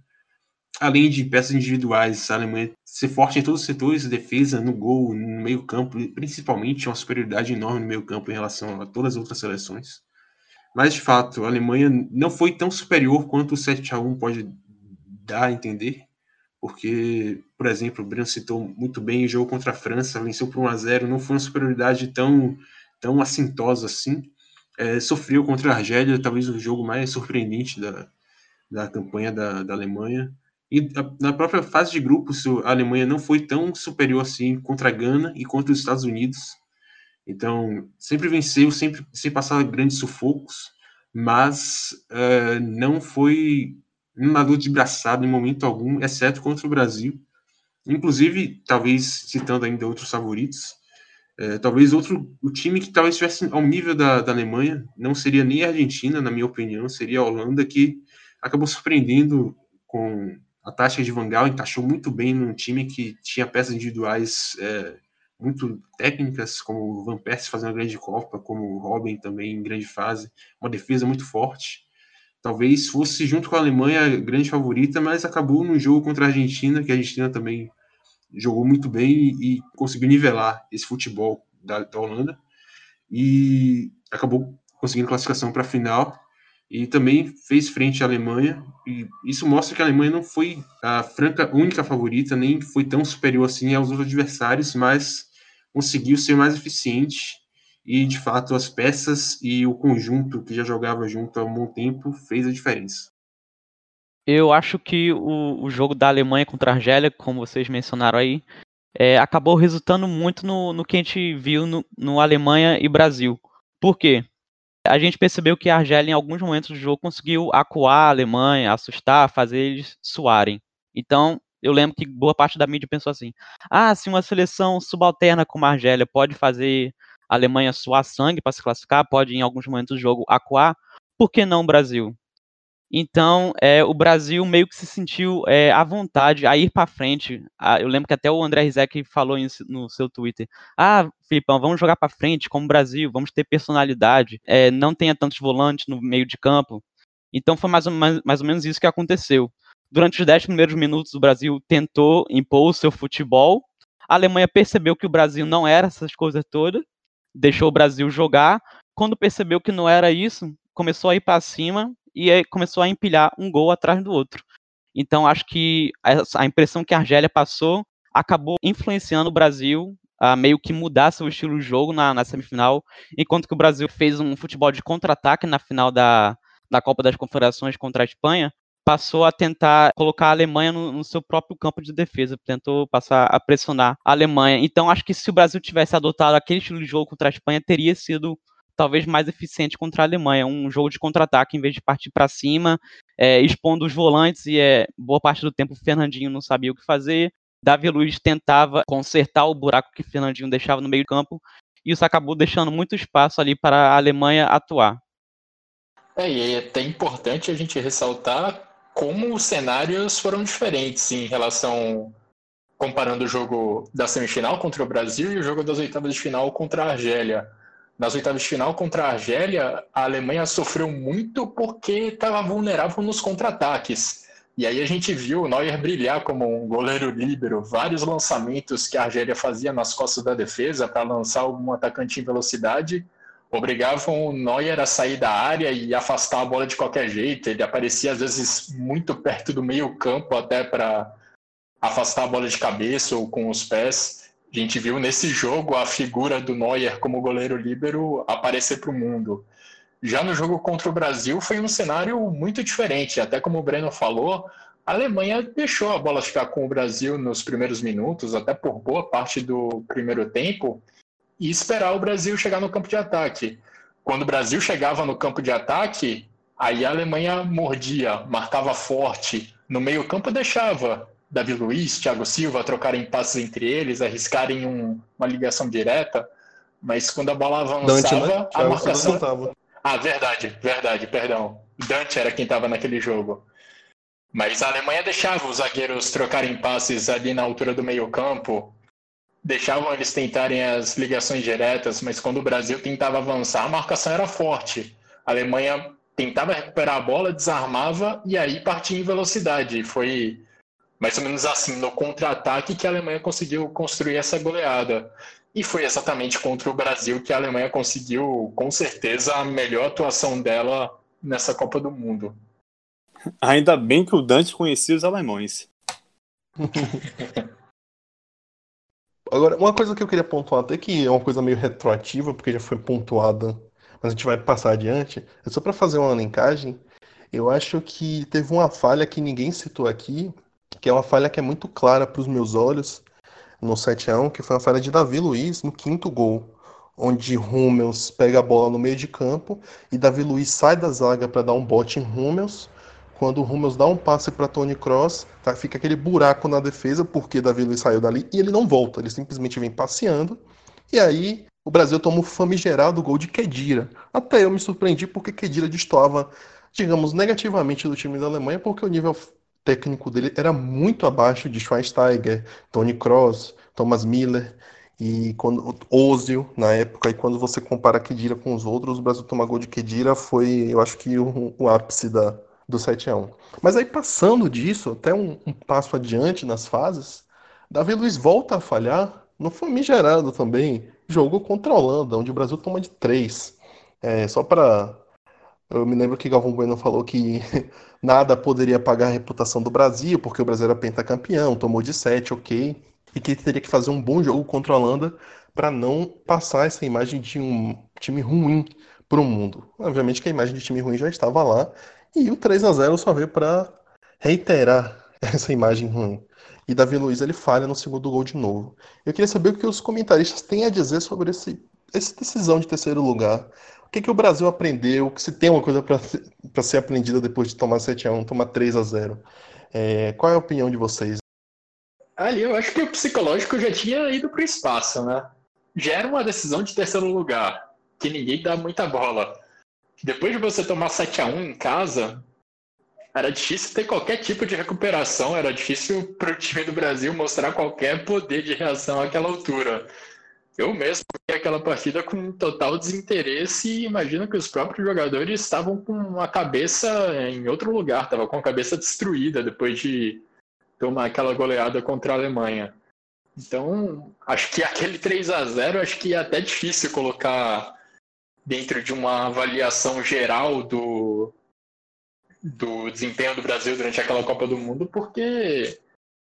além de peças individuais, a Alemanha ser forte em todos os setores, defesa, no gol, no meio campo, principalmente uma superioridade enorme no meio campo em relação a todas as outras seleções. Mas, de fato, a Alemanha não foi tão superior quanto o 7 a 1 pode dar a entender, porque, por exemplo, o Breno citou muito bem o jogo contra a França, venceu por 1 a 0 não foi uma superioridade tão, tão assintosa assim. É, sofreu contra a Argélia, talvez o jogo mais surpreendente da, da campanha da, da Alemanha. E na própria fase de grupos, a Alemanha não foi tão superior assim contra a Gana e contra os Estados Unidos. Então, sempre venceu, sempre sem passar grandes sufocos, mas uh, não foi um nadou de em momento algum, exceto contra o Brasil. Inclusive, talvez citando ainda outros favoritos, uh, talvez outro o time que talvez estivesse ao nível da, da Alemanha não seria nem a Argentina, na minha opinião, seria a Holanda, que acabou surpreendendo com a tática de Van Gaal encaixou muito bem num time que tinha peças individuais é, muito técnicas, como o Van Persie fazendo uma grande Copa, como o Robin também em grande fase, uma defesa muito forte. Talvez fosse, junto com a Alemanha, a grande favorita, mas acabou no jogo contra a Argentina, que a Argentina também jogou muito bem e, e conseguiu nivelar esse futebol da, da Holanda. E acabou conseguindo classificação para a final e também fez frente à Alemanha. E isso mostra que a Alemanha não foi a franca única favorita, nem foi tão superior assim aos outros adversários, mas conseguiu ser mais eficiente. E de fato, as peças e o conjunto que já jogava junto há um bom tempo fez a diferença. Eu acho que o, o jogo da Alemanha contra a Argélia, como vocês mencionaram aí, é, acabou resultando muito no, no que a gente viu no, no Alemanha e Brasil. Por quê? a gente percebeu que a Argélia, em alguns momentos do jogo, conseguiu acuar a Alemanha, assustar, fazer eles suarem. Então, eu lembro que boa parte da mídia pensou assim: ah, se uma seleção subalterna como a Argélia pode fazer a Alemanha suar sangue para se classificar, pode em alguns momentos do jogo acuar, por que não o Brasil? Então, é, o Brasil meio que se sentiu é, à vontade a ir para frente. Ah, eu lembro que até o André Rizek falou isso no seu Twitter. Ah, Filipão, vamos jogar para frente como o Brasil, vamos ter personalidade, é, não tenha tantos volantes no meio de campo. Então, foi mais ou, mais, mais ou menos isso que aconteceu. Durante os 10 primeiros minutos, o Brasil tentou impor o seu futebol. A Alemanha percebeu que o Brasil não era essas coisas todas, deixou o Brasil jogar, quando percebeu que não era isso, começou a ir para cima e começou a empilhar um gol atrás do outro. Então acho que a impressão que a Argélia passou acabou influenciando o Brasil a meio que mudar seu estilo de jogo na, na semifinal, enquanto que o Brasil fez um futebol de contra-ataque na final da, da Copa das Confederações contra a Espanha, passou a tentar colocar a Alemanha no, no, seu próprio campo de defesa, tentou passar a pressionar a Alemanha. Então acho que se o Brasil tivesse adotado aquele estilo de jogo contra a Espanha, teria sido talvez mais eficiente contra a Alemanha, um jogo de contra-ataque em vez de partir para cima, é, expondo os volantes e é, boa parte do tempo o Fernandinho não sabia o que fazer. Davi Luiz tentava consertar o buraco que o Fernandinho deixava no meio campo, e isso acabou deixando muito espaço ali para a Alemanha atuar. É, e é até importante a gente ressaltar como os cenários foram diferentes em relação comparando o jogo da semifinal contra o Brasil e o jogo das oitavas de final contra a Argélia. Nas oitavas de final contra a Argélia, a Alemanha sofreu muito porque estava vulnerável nos contra-ataques. E aí a gente viu o Neuer brilhar como um goleiro líbero, vários lançamentos que a Argélia fazia nas costas da defesa para lançar algum atacante em velocidade obrigavam o Neuer a sair da área e afastar a bola de qualquer jeito. Ele aparecia às vezes muito perto do meio campo até para afastar a bola de cabeça ou com os pés. A gente viu nesse jogo a figura do Neuer como goleiro líbero aparecer para o mundo. Já no jogo contra o Brasil foi um cenário muito diferente. Até como o Breno falou, a Alemanha deixou a bola ficar com o Brasil nos primeiros minutos, até por boa parte do primeiro tempo e esperar o Brasil chegar no campo de ataque. Quando o Brasil chegava no campo de ataque, aí a Alemanha mordia, marcava forte. No meio-campo deixava Davi Luiz, Thiago Silva trocarem passes entre eles, arriscarem um, uma ligação direta. Mas quando a bola avançava, Dante, né? a marcação. Ah, verdade, verdade, perdão. Dante era quem estava naquele jogo. Mas a Alemanha deixava os zagueiros trocarem passes ali na altura do meio-campo, deixavam eles tentarem as ligações diretas, mas quando o Brasil tentava avançar, a marcação era forte. A Alemanha tentava recuperar a bola, desarmava e aí partia em velocidade. Foi mais ou menos assim, no contra-ataque, que a Alemanha conseguiu construir essa goleada. E foi exatamente contra o Brasil que a Alemanha conseguiu, com certeza, a melhor atuação dela nessa Copa do Mundo. Ainda bem que o Dante conhecia os alemães. Agora, uma coisa que eu queria pontuar, até que é uma coisa meio retroativa, porque já foi pontuada, mas a gente vai passar adiante, é só para fazer uma linkagem. Eu acho que teve uma falha que ninguém citou aqui, que é uma falha que é muito clara para os meus olhos no 7 a 1 que foi uma falha de Davi Luiz no quinto gol, onde Hummels pega a bola no meio de campo e Davi Luiz sai da zaga para dar um bote em Hummels quando o Hummels dá um passe para Tony Cross, tá, fica aquele buraco na defesa, porque Davi Luiz saiu dali e ele não volta, ele simplesmente vem passeando. E aí o Brasil toma o famigerado gol de Kedira. Até eu me surpreendi porque Kedira destoava, digamos, negativamente do time da Alemanha, porque o nível técnico dele era muito abaixo de Schweinsteiger, Tony Cross, Thomas Miller e quando Ozil na época. E quando você compara Kedira com os outros, o Brasil tomar gol de Kedira foi, eu acho que o, o ápice da, do 7 a 1 Mas aí passando disso, até um, um passo adiante nas fases, Davi Luiz volta a falhar no famigerado também jogo contra a Holanda, onde o Brasil toma de 3. É, só para eu me lembro que Galvão Bueno falou que nada poderia pagar a reputação do Brasil, porque o Brasil era pentacampeão, tomou de 7, ok. E que teria que fazer um bom jogo contra a Holanda para não passar essa imagem de um time ruim para o mundo. Obviamente que a imagem de time ruim já estava lá e o 3 a 0 só veio para reiterar essa imagem ruim. E Davi Luiz ele falha no segundo gol de novo. Eu queria saber o que os comentaristas têm a dizer sobre esse, essa decisão de terceiro lugar. O que, que o Brasil aprendeu? Se tem uma coisa para ser aprendida depois de tomar 7 a 1 tomar 3 a 0 é, Qual é a opinião de vocês? Ali eu acho que o psicológico já tinha ido para o espaço, né? Já era uma decisão de terceiro lugar, que ninguém dá muita bola depois de você tomar 7 a 1 em casa, era difícil ter qualquer tipo de recuperação, era difícil para o time do Brasil mostrar qualquer poder de reação àquela altura. Eu mesmo vi aquela partida com total desinteresse e imagino que os próprios jogadores estavam com a cabeça em outro lugar, estavam com a cabeça destruída depois de tomar aquela goleada contra a Alemanha. Então, acho que aquele 3 a 0 acho que é até difícil colocar dentro de uma avaliação geral do, do desempenho do Brasil durante aquela Copa do Mundo, porque,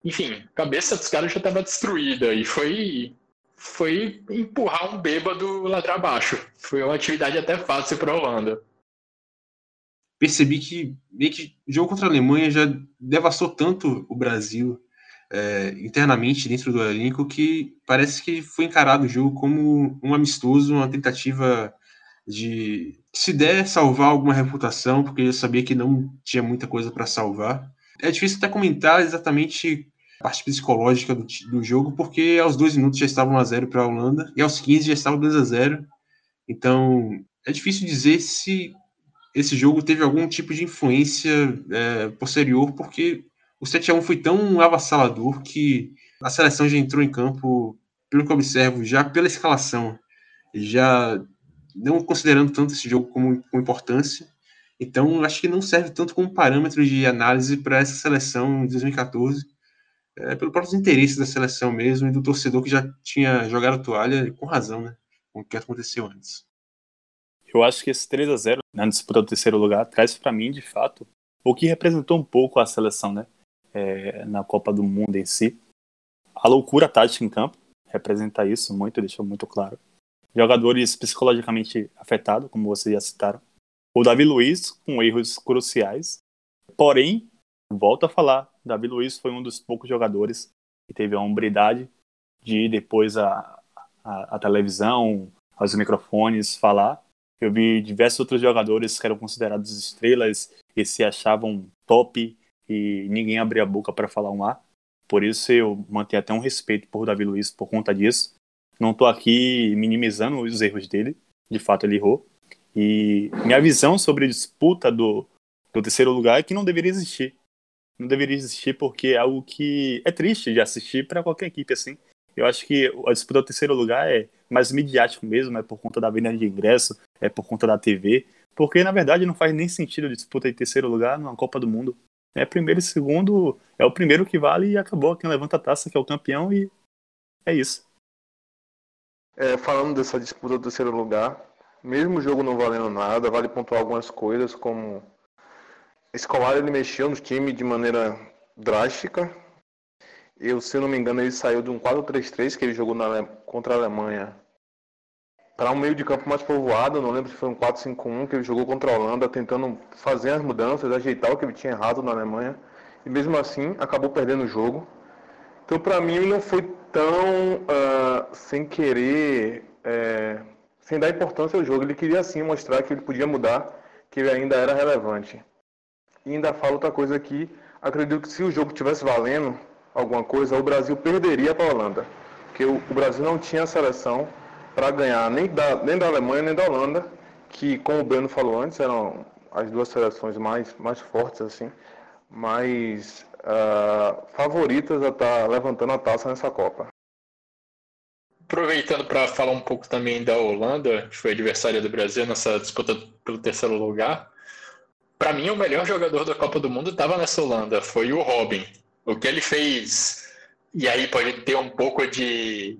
enfim, a cabeça dos caras já estava destruída e foi foi empurrar um bêbado lá para baixo. Foi uma atividade até fácil para a Holanda. Percebi que meio que o jogo contra a Alemanha já devastou tanto o Brasil é, internamente dentro do elenco que parece que foi encarado o jogo como um amistoso, uma tentativa de se der salvar alguma reputação, porque eu sabia que não tinha muita coisa para salvar. É difícil até comentar exatamente a parte psicológica do, do jogo, porque aos dois minutos já estavam 1 a 0 para a Holanda e aos 15 já estava 2 a 0. Então é difícil dizer se esse jogo teve algum tipo de influência é, posterior, porque o 7 a 1 foi tão avassalador que a seleção já entrou em campo, pelo que observo, já pela escalação, já não considerando tanto esse jogo como com importância. Então, acho que não serve tanto como parâmetro de análise para essa seleção de 2014, é, pelo próprio interesse da seleção mesmo e do torcedor que já tinha jogado a toalha, com razão, né? Com o que aconteceu antes. Eu acho que esse 3 a 0 na disputa do terceiro lugar traz para mim, de fato, o que representou um pouco a seleção, né? É, na Copa do Mundo em si. A loucura tática em campo representa isso muito, deixou muito claro jogadores psicologicamente afetados, como vocês já citaram. O Davi Luiz com erros cruciais. Porém, volto a falar, Davi Luiz foi um dos poucos jogadores que teve a hombridade de ir depois à a, a, televisão, aos microfones, falar. Eu vi diversos outros jogadores que eram considerados estrelas e se achavam top e ninguém abria a boca para falar um A. Por isso eu mantenho até um respeito por Davi Luiz por conta disso. Não estou aqui minimizando os erros dele, de fato ele errou. E minha visão sobre a disputa do, do terceiro lugar é que não deveria existir. Não deveria existir porque é algo que é triste de assistir para qualquer equipe assim. Eu acho que a disputa do terceiro lugar é mais midiático mesmo, é por conta da venda de ingresso, é por conta da TV, porque na verdade não faz nem sentido disputa de terceiro lugar numa Copa do Mundo. É primeiro e segundo, é o primeiro que vale e acabou. Quem levanta a taça que é o campeão e é isso. É, falando dessa disputa do terceiro lugar, mesmo o jogo não valendo nada, vale pontuar algumas coisas, como Escolar ele mexeu no time de maneira drástica. Eu, se não me engano, ele saiu de um 4-3-3 que ele jogou na, contra a Alemanha para um meio de campo mais povoado, não lembro se foi um 4-5-1 que ele jogou contra a Holanda, tentando fazer as mudanças, ajeitar o que ele tinha errado na Alemanha, e mesmo assim acabou perdendo o jogo. Então, para mim, não foi tão uh, sem querer, é, sem dar importância ao jogo. Ele queria sim mostrar que ele podia mudar, que ele ainda era relevante. E ainda falo outra coisa aqui. Acredito que se o jogo tivesse valendo alguma coisa, o Brasil perderia para a Holanda. Porque o, o, Brasil não tinha seleção para ganhar nem da, nem da Alemanha nem da Holanda, que, como o Breno falou antes, eram as duas seleções mais, mais fortes, assim. Mas uh, favoritas a estar tá levantando a taça nessa Copa. Aproveitando para falar um pouco também da Holanda, que foi adversária do Brasil nessa disputa pelo terceiro lugar. Para mim, o melhor jogador da Copa do Mundo estava nessa Holanda, foi o Robin. O que ele fez, e aí pode ter um pouco de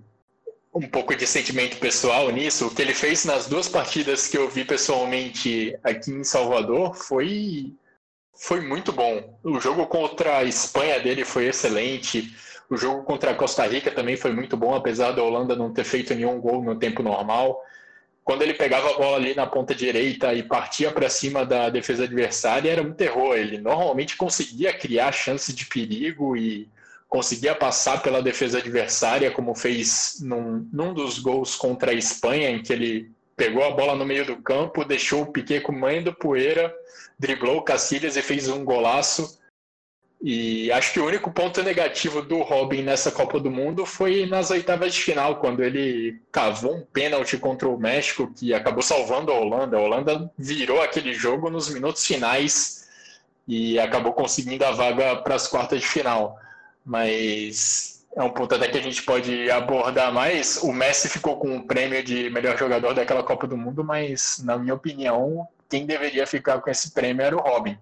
um pouco de sentimento pessoal nisso. O que ele fez nas duas partidas que eu vi pessoalmente aqui em Salvador foi foi muito bom. O jogo contra a Espanha dele foi excelente. O jogo contra a Costa Rica também foi muito bom, apesar da Holanda não ter feito nenhum gol no tempo normal. Quando ele pegava a bola ali na ponta direita e partia para cima da defesa adversária, era um terror. Ele normalmente conseguia criar chance de perigo e conseguia passar pela defesa adversária, como fez num, num dos gols contra a Espanha, em que ele pegou a bola no meio do campo, deixou o Piquet com mãe do poeira, driblou o Cacilhas e fez um golaço. E acho que o único ponto negativo do Robin nessa Copa do Mundo foi nas oitavas de final, quando ele cavou um pênalti contra o México, que acabou salvando a Holanda. A Holanda virou aquele jogo nos minutos finais e acabou conseguindo a vaga para as quartas de final. Mas é um ponto até que a gente pode abordar mais. O Messi ficou com o prêmio de melhor jogador daquela Copa do Mundo, mas, na minha opinião, quem deveria ficar com esse prêmio era o Robin.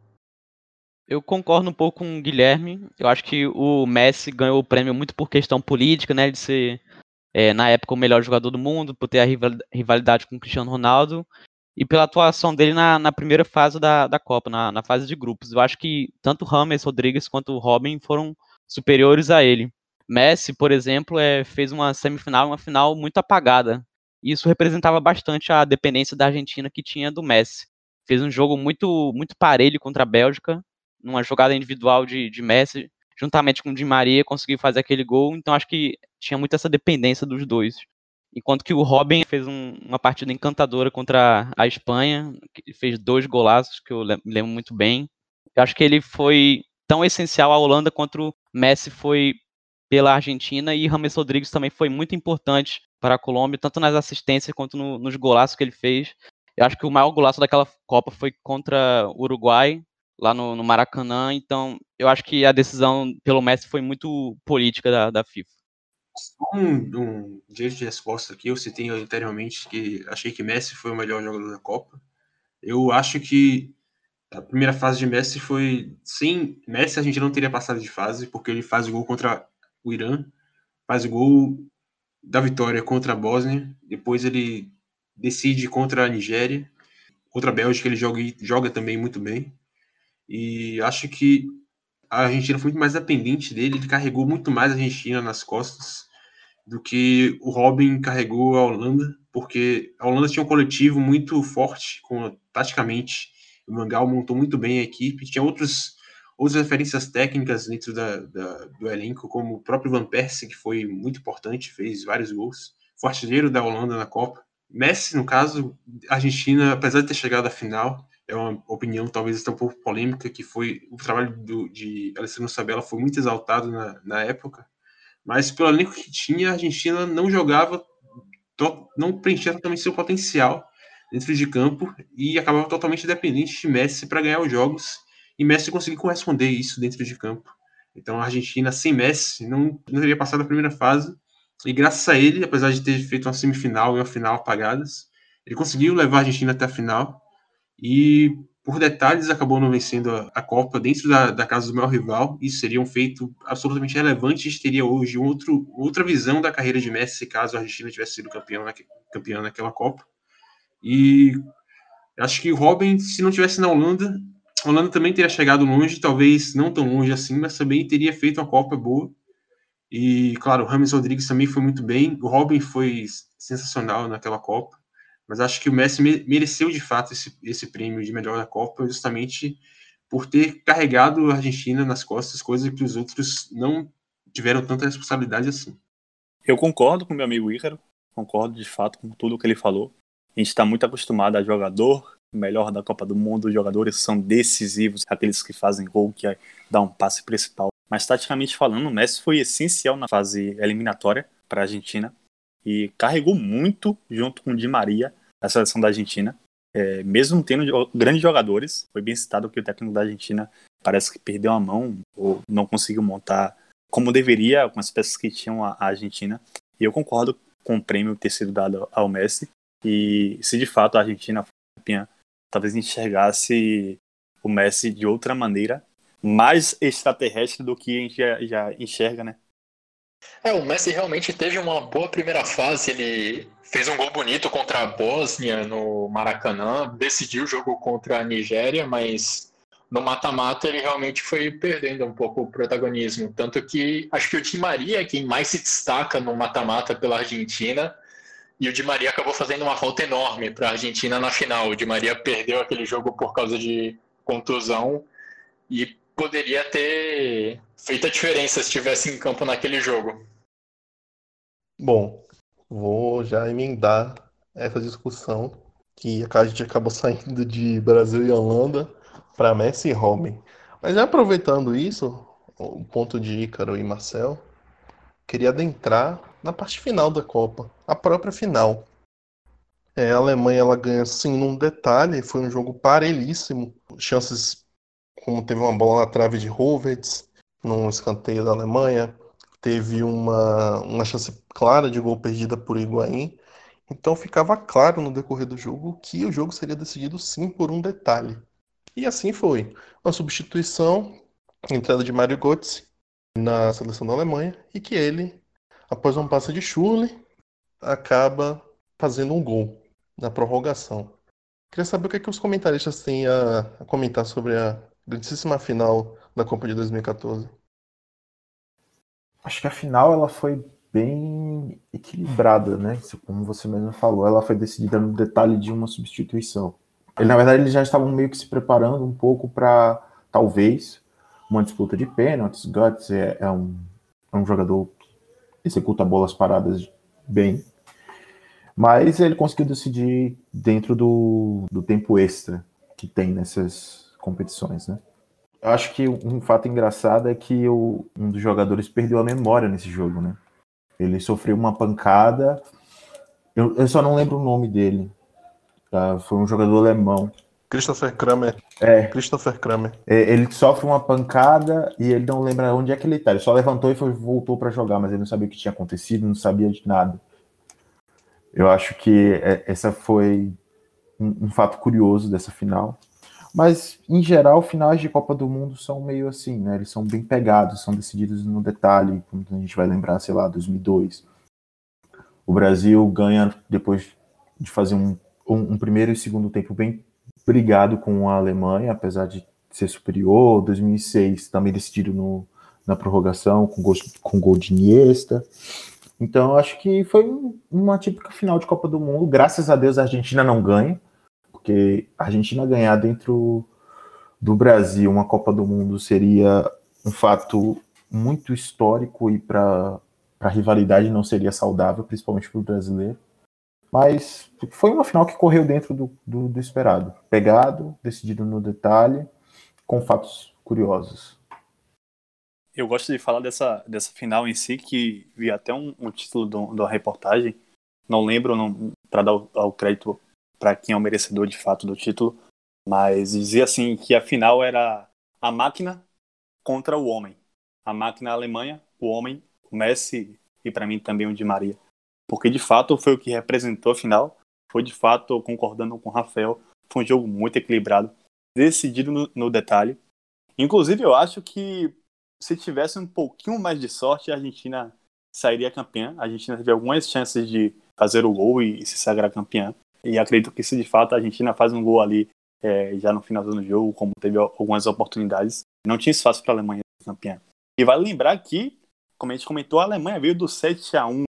Eu concordo um pouco com o Guilherme. Eu acho que o Messi ganhou o prêmio muito por questão política, né? De ser é, na época, o melhor jogador do mundo, por ter a rivalidade com o Cristiano Ronaldo e pela atuação dele na, na primeira fase da, da Copa, na, na, fase de grupos. Eu acho que tanto o Rames Rodrigues quanto o Robin foram superiores a ele. Messi, por exemplo, é, fez uma semifinal, uma final muito apagada. Isso representava bastante a dependência da Argentina que tinha do Messi. Fez um jogo muito muito parelho contra a Bélgica, numa jogada individual de, de Messi, juntamente com o Di Maria, conseguiu fazer aquele gol. Então acho que tinha muito essa dependência dos dois. Enquanto que o Robin fez um, uma partida encantadora contra a Espanha, fez dois golaços que eu lembro muito bem. Eu acho que ele foi tão essencial à Holanda quanto o Messi foi pela Argentina e Rames Rodrigues também foi muito importante para a Colômbia, tanto nas assistências quanto no, nos golaços que ele fez. Eu acho que o maior golaço daquela Copa foi contra o Uruguai, lá no, no Maracanã, então eu acho que a decisão pelo Messi foi muito política da, da FIFA. Um, um direito de resposta aqui, eu citei anteriormente que achei que Messi foi o melhor jogador da Copa. Eu acho que a primeira fase de Messi foi sem Messi a gente não teria passado de fase porque ele faz o gol contra o Irã, faz o gol da vitória contra a Bósnia, depois ele decide contra a Nigéria, contra a Bélgica ele joga, joga também muito bem. E acho que a Argentina foi muito mais dependente dele, ele carregou muito mais a Argentina nas costas do que o Robin carregou a Holanda, porque a Holanda tinha um coletivo muito forte, com, taticamente. O Mangal montou muito bem a equipe, tinha outros, outras referências técnicas dentro da, da, do elenco, como o próprio Van Persie, que foi muito importante, fez vários gols. Foi artilheiro da Holanda na Copa. Messi, no caso, a Argentina, apesar de ter chegado à final, é uma opinião talvez até um pouco polêmica, que foi o trabalho do, de Alessandro Sabella foi muito exaltado na, na época, mas pelo elenco que tinha, a Argentina não jogava, não preenchia totalmente seu potencial dentro de campo e acabava totalmente dependente de Messi para ganhar os jogos. E Messi conseguiu corresponder isso dentro de campo. Então a Argentina sem Messi não, não teria passado a primeira fase. E graças a ele, apesar de ter feito uma semifinal e uma final apagadas, ele conseguiu levar a Argentina até a final. E por detalhes, acabou não vencendo a, Copa dentro da, da, casa do maior rival. Isso seria um feito absolutamente relevante. A teria hoje outro, outra visão da carreira de Messi caso a Argentina tivesse sido campeão, na, campeão naquela Copa. E acho que o Robin, se não tivesse na Holanda, a Holanda também teria chegado longe, talvez não tão longe assim, mas também teria feito uma Copa boa. E, claro, o Rames Rodrigues também foi muito bem. O Robin foi sensacional naquela Copa. Mas acho que o Messi mereceu de fato esse, esse prêmio de melhor da Copa, justamente por ter carregado a Argentina nas costas, coisa que os outros não tiveram tanta responsabilidade assim. Eu concordo com meu amigo Ícaro, concordo de fato com tudo que ele falou. A gente está muito acostumado a jogador melhor da Copa do Mundo, os jogadores são decisivos, aqueles que fazem gol, que dá um passe principal. Mas taticamente falando, o Messi foi essencial na fase eliminatória para a Argentina e carregou muito junto com o Di Maria a seleção da Argentina. É, mesmo tendo grandes jogadores, foi bem citado que o técnico da Argentina parece que perdeu a mão ou não conseguiu montar como deveria com as peças que tinham a, Argentina. E eu concordo com o prêmio ter sido dado ao Messi. E se de fato a Argentina foi campeã, talvez enxergasse o Messi de outra maneira, mais extraterrestre do que a gente já, já enxerga, né? É, o Messi realmente teve uma boa primeira fase. Ele fez um gol bonito contra a Bósnia no Maracanã, decidiu o jogo contra a Nigéria, mas no mata-mata ele realmente foi perdendo um pouco o protagonismo. Tanto que acho que o Di Maria é quem mais se destaca no mata-mata pela Argentina. E o Di Maria acabou fazendo uma falta enorme para a Argentina na final. O Di Maria perdeu aquele jogo por causa de contusão e poderia ter feito a diferença se estivesse em campo naquele jogo. Bom, vou já emendar essa discussão que a gente acabou saindo de Brasil e Holanda para Messi e Robin. Mas aproveitando isso, o ponto de Ícaro e Marcel, queria adentrar na parte final da Copa, a própria final. É, a Alemanha ela ganha sim num detalhe, foi um jogo parelhíssimo, chances como teve uma bola na trave de Hovertz, num escanteio da Alemanha, teve uma, uma chance clara de gol perdida por Higuaín. Então ficava claro no decorrer do jogo que o jogo seria decidido sim por um detalhe. E assim foi. Uma substituição, entrada de Mario Götze na seleção da Alemanha, e que ele, após um passe de Schürrle, acaba fazendo um gol na prorrogação. Queria saber o que, é que os comentaristas têm a, a comentar sobre a grandíssima final da Copa de 2014. Acho que a final ela foi bem equilibrada, né? Como você mesmo falou, ela foi decidida no detalhe de uma substituição. Ele, na verdade, eles já estavam meio que se preparando um pouco para, talvez, uma disputa de pênaltis. Guts é, é, um, é um jogador executa bolas paradas bem, mas ele conseguiu decidir dentro do, do tempo extra que tem nessas competições, né? Eu acho que um fato engraçado é que o, um dos jogadores perdeu a memória nesse jogo, né? Ele sofreu uma pancada. Eu, eu só não lembro o nome dele. Tá? Foi um jogador alemão. Christopher Kramer. É. Christopher Kramer. É, ele sofre uma pancada e ele não lembra onde é que ele tá. Ele só levantou e foi, voltou para jogar, mas ele não sabia o que tinha acontecido, não sabia de nada. Eu acho que é, essa foi um, um fato curioso dessa final. Mas, em geral, finais de Copa do Mundo são meio assim, né? Eles são bem pegados, são decididos no detalhe, como a gente vai lembrar, sei lá, 2002. O Brasil ganha depois de fazer um, um, um primeiro e segundo tempo bem brigado com a Alemanha, apesar de ser superior. 2006 também decidido no, na prorrogação, com gol, com gol de Iniesta. Então, acho que foi uma típica final de Copa do Mundo. Graças a Deus a Argentina não ganha, porque a Argentina ganhar dentro do Brasil uma Copa do Mundo seria um fato muito histórico e para a rivalidade não seria saudável, principalmente para o brasileiro. Mas foi uma final que correu dentro do, do, do, esperado. Pegado, decidido no detalhe, com fatos curiosos. Eu gosto de falar dessa, dessa final em si, que vi até um, um título de uma reportagem. Não lembro, para dar o crédito para quem é o merecedor de fato do título, mas dizia assim que a final era a máquina contra o homem. A máquina a Alemanha, o homem, o Messi e para mim também o Di Maria. Porque de fato foi o que representou a final, foi de fato, concordando com o Rafael, foi um jogo muito equilibrado, decidido no, no detalhe. Inclusive eu acho que se tivesse um pouquinho mais de sorte, a Argentina sairia campeã. A Argentina teve algumas chances de fazer o gol e se sagrar campeã. E acredito que se de fato a Argentina faz um gol ali é, já no final do jogo, como teve algumas oportunidades, não tinha espaço para a Alemanha ser campeã. E vale lembrar que, como a gente comentou, a Alemanha veio do 7 a 1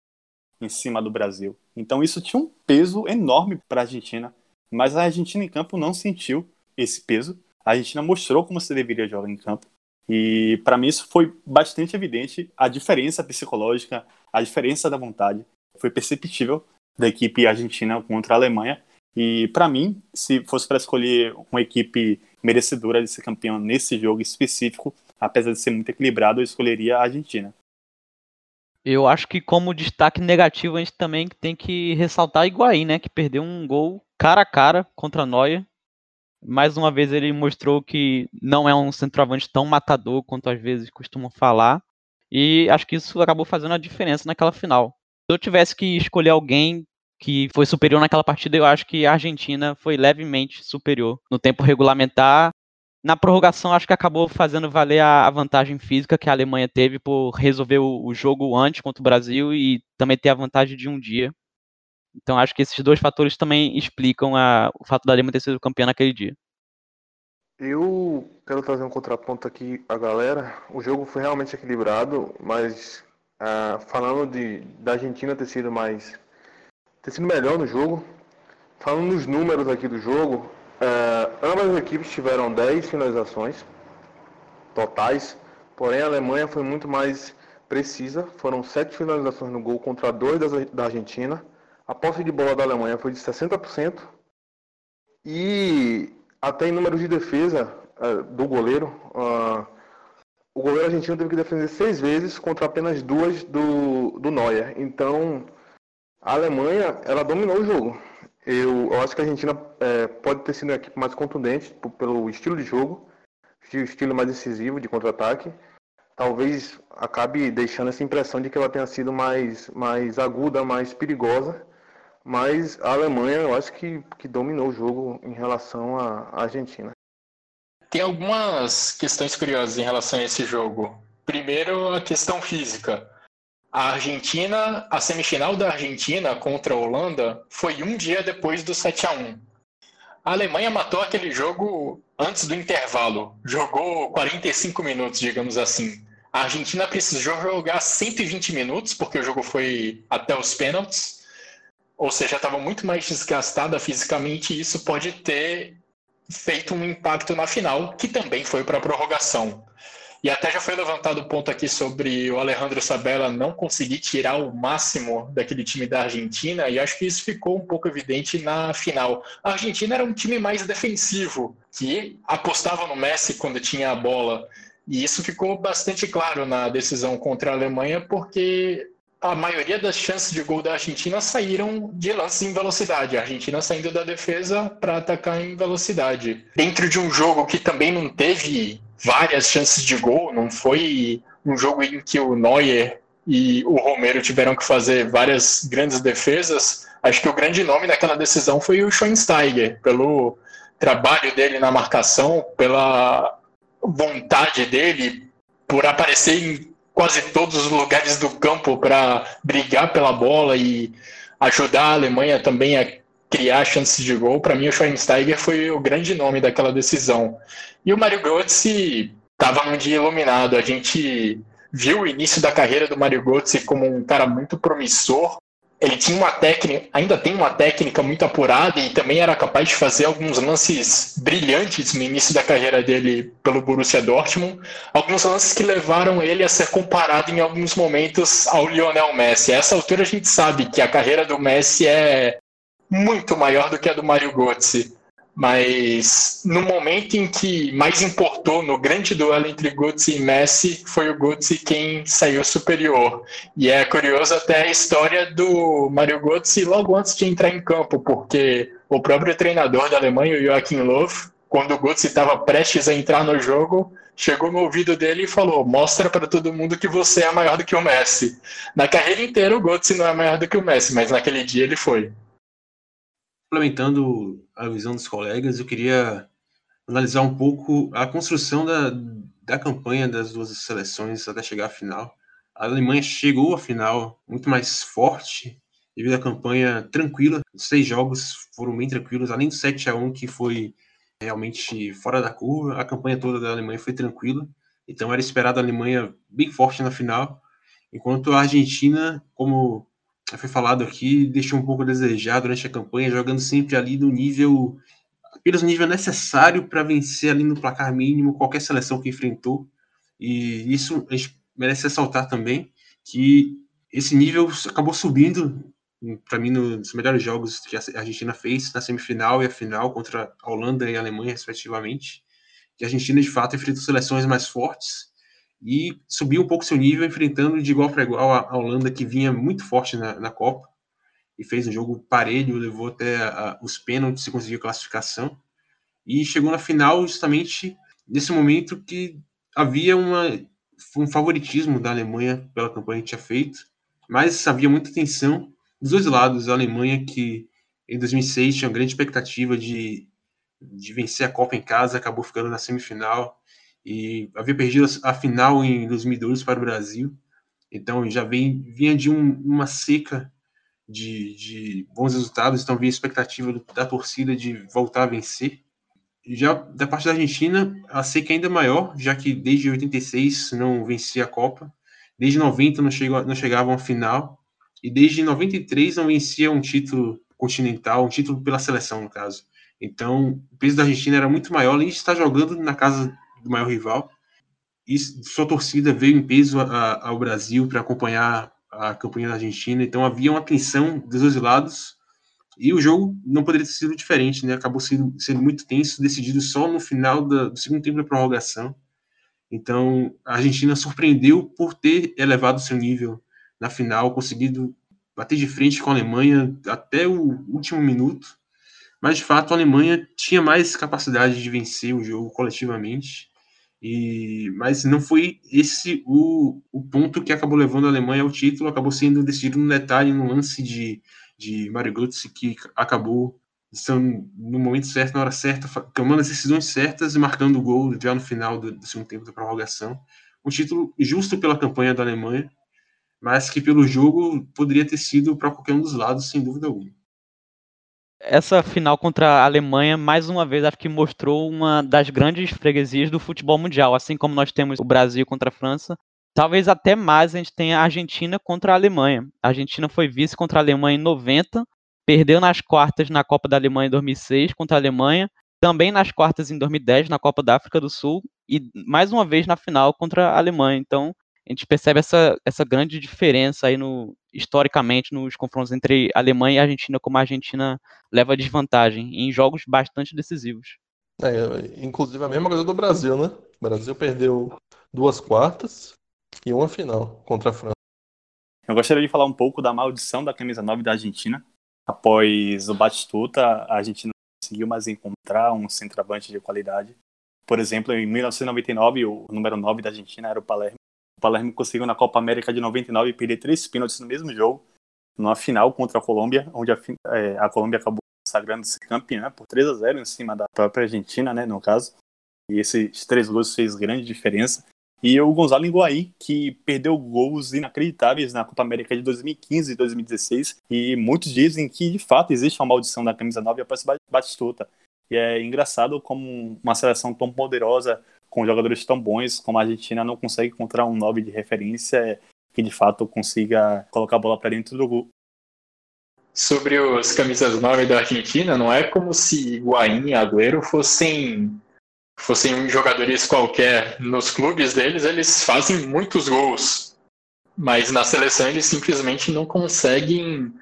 em cima do Brasil. Então isso tinha um peso enorme para a Argentina, mas a Argentina em campo não sentiu esse peso. A Argentina mostrou como se deveria jogar em campo. E para mim isso foi bastante evidente a diferença psicológica, a diferença da vontade. Foi perceptível da equipe argentina contra a Alemanha. E para mim, se fosse para escolher uma equipe merecedora de ser campeão nesse jogo específico, apesar de ser muito equilibrado, eu escolheria a Argentina. Eu acho que como destaque negativo a gente também tem que ressaltar Higuaín, né, que perdeu um gol cara a cara contra a Noia. Mais uma vez ele mostrou que não é um centroavante tão matador quanto às vezes costumam falar. E acho que isso acabou fazendo a diferença naquela final. Se eu tivesse que escolher alguém que foi superior naquela partida, eu acho que a Argentina foi levemente superior no tempo regulamentar. Na prorrogação, acho que acabou fazendo valer a, vantagem física que a Alemanha teve por resolver o, o jogo antes contra o Brasil e também ter a vantagem de um dia. Então, acho que esses dois fatores também explicam a, o fato da Alemanha ter sido campeã naquele dia. Eu quero trazer um contraponto aqui a galera. O jogo foi realmente equilibrado, mas ah, falando de, da Argentina ter sido mais ter sido melhor no jogo, falando nos números aqui do jogo, ah, ambas as equipes tiveram 10 finalizações totais, porém a Alemanha foi muito mais precisa, foram 7 finalizações no gol contra 2 da Argentina. A posse de bola da Alemanha foi de 60% e até em números de defesa uh, do goleiro, uh, o goleiro argentino teve que defender seis vezes contra apenas duas do, do Neuer. Então, a Alemanha, ela dominou o jogo. Eu, eu acho que a Argentina é, pode ter sido uma equipe mais contundente pelo estilo de jogo, estilo mais decisivo de contra-ataque. Talvez acabe deixando essa impressão de que ela tenha sido mais, mais aguda, mais perigosa. Mas a Alemanha, eu acho que, que dominou o jogo em relação à Argentina. Tem algumas questões curiosas em relação a esse jogo. Primeiro, a questão física. A Argentina, a semifinal da Argentina contra a Holanda foi um dia depois do 7 a 1 A Alemanha matou aquele jogo antes do intervalo. Jogou 45 minutos, digamos assim. A Argentina precisou jogar 120 minutos, porque o jogo foi até os pênaltis. Ou seja, estava muito mais desgastada fisicamente, e isso pode ter feito um impacto na final, que também foi para a prorrogação. E até já foi levantado o ponto aqui sobre o Alejandro Sabella não conseguir tirar o máximo daquele time da Argentina, e acho que isso ficou um pouco evidente na final. A Argentina era um time mais defensivo, que apostava no Messi quando tinha a bola. E isso ficou bastante claro na decisão contra a Alemanha, porque a maioria das chances de gol da Argentina saíram de lances em velocidade. A Argentina saindo da defesa para atacar em velocidade. Dentro de um jogo que também não teve várias chances de gol, não foi um jogo em que o Neuer e o Romero tiveram que fazer várias grandes defesas. Acho que o grande nome daquela decisão foi o Schoensteiger, pelo trabalho dele na marcação, pela vontade dele por aparecer em quase todos os lugares do campo para brigar pela bola e ajudar a Alemanha também a criar chances de gol. Para mim, o Schweinsteiger foi o grande nome daquela decisão. E o Mario Götze estava num dia iluminado. A gente viu o início da carreira do Mario Götze como um cara muito promissor, ele tinha uma técnica, ainda tem uma técnica muito apurada e também era capaz de fazer alguns lances brilhantes no início da carreira dele pelo Borussia Dortmund, alguns lances que levaram ele a ser comparado em alguns momentos ao Lionel Messi. A essa altura a gente sabe que a carreira do Messi é muito maior do que a do Mario Götze. Mas no momento em que mais importou no grande duelo entre Götze e Messi, foi o Götze quem saiu superior. E é curioso até a história do Mario Götze logo antes de entrar em campo, porque o próprio treinador da Alemanha, o Joachim Löw, quando o Götze estava prestes a entrar no jogo, chegou no ouvido dele e falou: "Mostra para todo mundo que você é maior do que o Messi". Na carreira inteira o Götze não é maior do que o Messi, mas naquele dia ele foi complementando a visão dos colegas, eu queria analisar um pouco a construção da, da campanha das duas seleções até chegar à final. A Alemanha chegou à final muito mais forte devido à campanha tranquila. Os seis jogos foram bem tranquilos, além do 7 a 1 que foi realmente fora da curva, a campanha toda da Alemanha foi tranquila. Então era esperado a Alemanha bem forte na final, enquanto a Argentina, como foi falado aqui, deixou um pouco a desejar durante a campanha, jogando sempre ali no nível, apenas no nível necessário para vencer ali no placar mínimo qualquer seleção que enfrentou. E isso a gente merece ressaltar também, que esse nível acabou subindo para mim nos melhores jogos que a Argentina fez na semifinal e a final contra a Holanda e a Alemanha respectivamente que a Argentina de fato enfrentou seleções mais fortes e subiu um pouco seu nível, enfrentando de igual para igual a, Holanda, que vinha muito forte na, na Copa, e fez um jogo parelho, levou até a, os pênaltis e conseguiu classificação. E chegou na final justamente nesse momento que havia uma, um favoritismo da Alemanha pela campanha que tinha feito, mas havia muita tensão dos dois lados. A Alemanha, que em 2006 tinha uma grande expectativa de, de vencer a Copa em casa, acabou ficando na semifinal e havia perdido a final em 2012 para o Brasil. Então já vem, vinha de um, uma seca de, de, bons resultados, então vinha a expectativa da torcida de voltar a vencer. Já da parte da Argentina, a seca é ainda maior, já que desde 86 não vencia a Copa, desde 90 não, chegou, não final, e desde 93 não vencia um título continental, um título pela seleção, no caso. Então, o peso da Argentina era muito maior, além de estar jogando na casa do maior rival. E sua torcida veio em peso a, ao Brasil para acompanhar a campanha da Argentina, então havia uma tensão dos dois lados e o jogo não poderia ter sido diferente, né? Acabou sendo, sendo muito tenso, decidido só no final da, do segundo tempo da prorrogação. Então a Argentina surpreendeu por ter elevado seu nível na final, conseguido bater de frente com a Alemanha até o último minuto. Mas de fato a Alemanha tinha mais capacidade de vencer o jogo coletivamente e, mas não foi esse o, o ponto que acabou levando a Alemanha ao título, acabou sendo decidido no detalhe, no lance de, de Mario Götze, que acabou estando no momento certo, na hora certa, tomando as decisões certas e marcando o gol já no final do, do segundo tempo da prorrogação. Um título justo pela campanha da Alemanha, mas que pelo jogo poderia ter sido para qualquer um dos lados, sem dúvida alguma. Essa final contra a Alemanha, mais uma vez, acho que mostrou uma das grandes freguesias do futebol mundial. Assim como nós temos o Brasil contra a França, talvez até mais a gente tenha a Argentina contra a Alemanha. A Argentina foi vice contra a Alemanha em 90, perdeu nas quartas na Copa da Alemanha em 2006 contra a Alemanha, também nas quartas em 2010 na Copa da África do Sul e mais uma vez na final contra a Alemanha. Então, a gente percebe essa, essa grande diferença aí no historicamente nos confrontos entre Alemanha e Argentina, como a Argentina leva desvantagem em jogos bastante decisivos. É, inclusive a mesma coisa do Brasil, né? O Brasil perdeu duas quartas e uma final contra a França. Eu gostaria de falar um pouco da maldição da camisa 9 da Argentina. Após o Batistuta, a Argentina não conseguiu mais encontrar um centroavante de qualidade. Por exemplo, em 1999, o número 9 da Argentina era o Palermo. Palermo conseguiu na Copa América de 99 perder três pênaltis no mesmo jogo, numa final contra a Colômbia, onde a, é, a Colômbia acabou sagrando-se campeã por 3 a 0 em cima da própria Argentina, né, no caso. E esses três gols fez grande diferença. E o Gonzalo Higuaín, que perdeu gols inacreditáveis na Copa América de 2015 e 2016. E muitos dizem que, de fato, existe uma maldição da camisa 9 após Batistuta. E é engraçado como uma seleção tão poderosa, com jogadores tão bons como a Argentina, não consegue encontrar um 9 de referência que, de fato, consiga colocar a bola para dentro do gol. Sobre os camisas 9 da Argentina, não é como se Higuaín e Agüero fossem fossem jogadores qualquer nos clubes deles, eles fazem muitos gols. Mas na seleção eles simplesmente não conseguem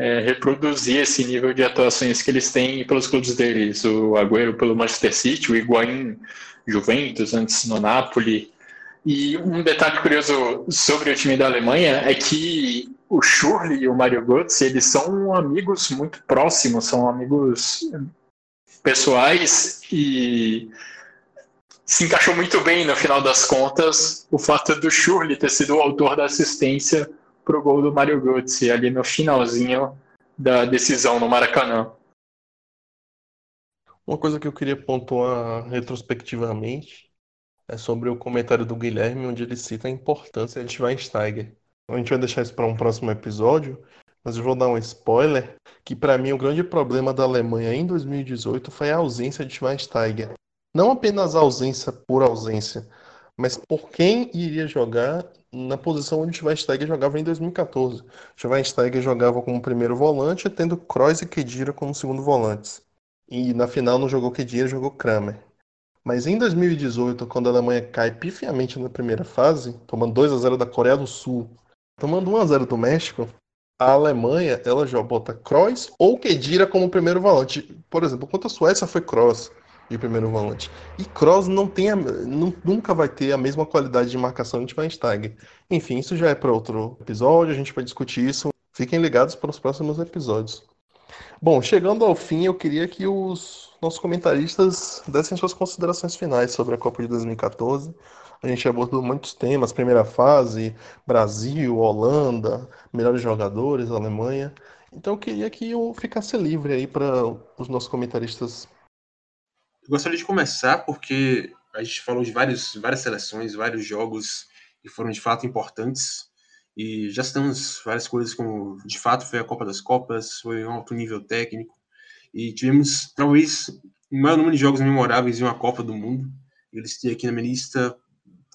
é, reproduzir esse nível de atuações que eles têm pelos clubes deles. O Agüero pelo Manchester City, o Higuaín Juventus, antes no Napoli. E um detalhe curioso sobre o time da Alemanha é que o Schürrle e o Mario Götze, eles são amigos muito próximos, são amigos pessoais e se encaixou muito bem no final das contas o fato do Schurli ter sido o autor da assistência para o gol do Mario Götze ali no finalzinho da decisão no Maracanã. Uma coisa que eu queria pontuar retrospectivamente é sobre o comentário do Guilherme, onde ele cita a importância de Schweinsteiger. A gente vai deixar isso para um próximo episódio, mas eu vou dar um spoiler, que para mim o grande problema da Alemanha em 2018 foi a ausência de Schweinsteiger. Não apenas a ausência por ausência, mas por quem iria jogar na posição onde Schweinsteiger jogava em 2014. Schweinsteiger jogava como primeiro volante, tendo Kroos e Kedira como segundo volantes. E na final não jogou Kedira, jogou Kramer. Mas em 2018, quando a Alemanha cai pifiamente na primeira fase, tomando 2 a 0 da Coreia do Sul, tomando 1 a 0 do México, a Alemanha, ela já bota Kroos ou Kedira como primeiro volante. Por exemplo, contra a Suécia foi Kroos de primeiro volante. E Kroos não tem a, nunca vai ter a mesma qualidade de marcação de Schweinsteiger. Enfim, isso já é para outro episódio, a gente vai discutir isso. Fiquem ligados para os próximos episódios. Bom, chegando ao fim, eu queria que os nossos comentaristas dessem suas considerações finais sobre a Copa de 2014. A gente abordou muitos temas, primeira fase, Brasil, Holanda, melhores jogadores, Alemanha. Então eu queria que eu ficasse livre aí para os nossos comentaristas. Gostaria de começar porque a gente falou de vários, várias seleções, vários jogos que foram de fato importantes. E já estamos várias coisas como de fato foi a Copa das Copas, foi um alto nível técnico. E tivemos talvez o maior número de jogos memoráveis em uma Copa do Mundo. Eles têm aqui na minha lista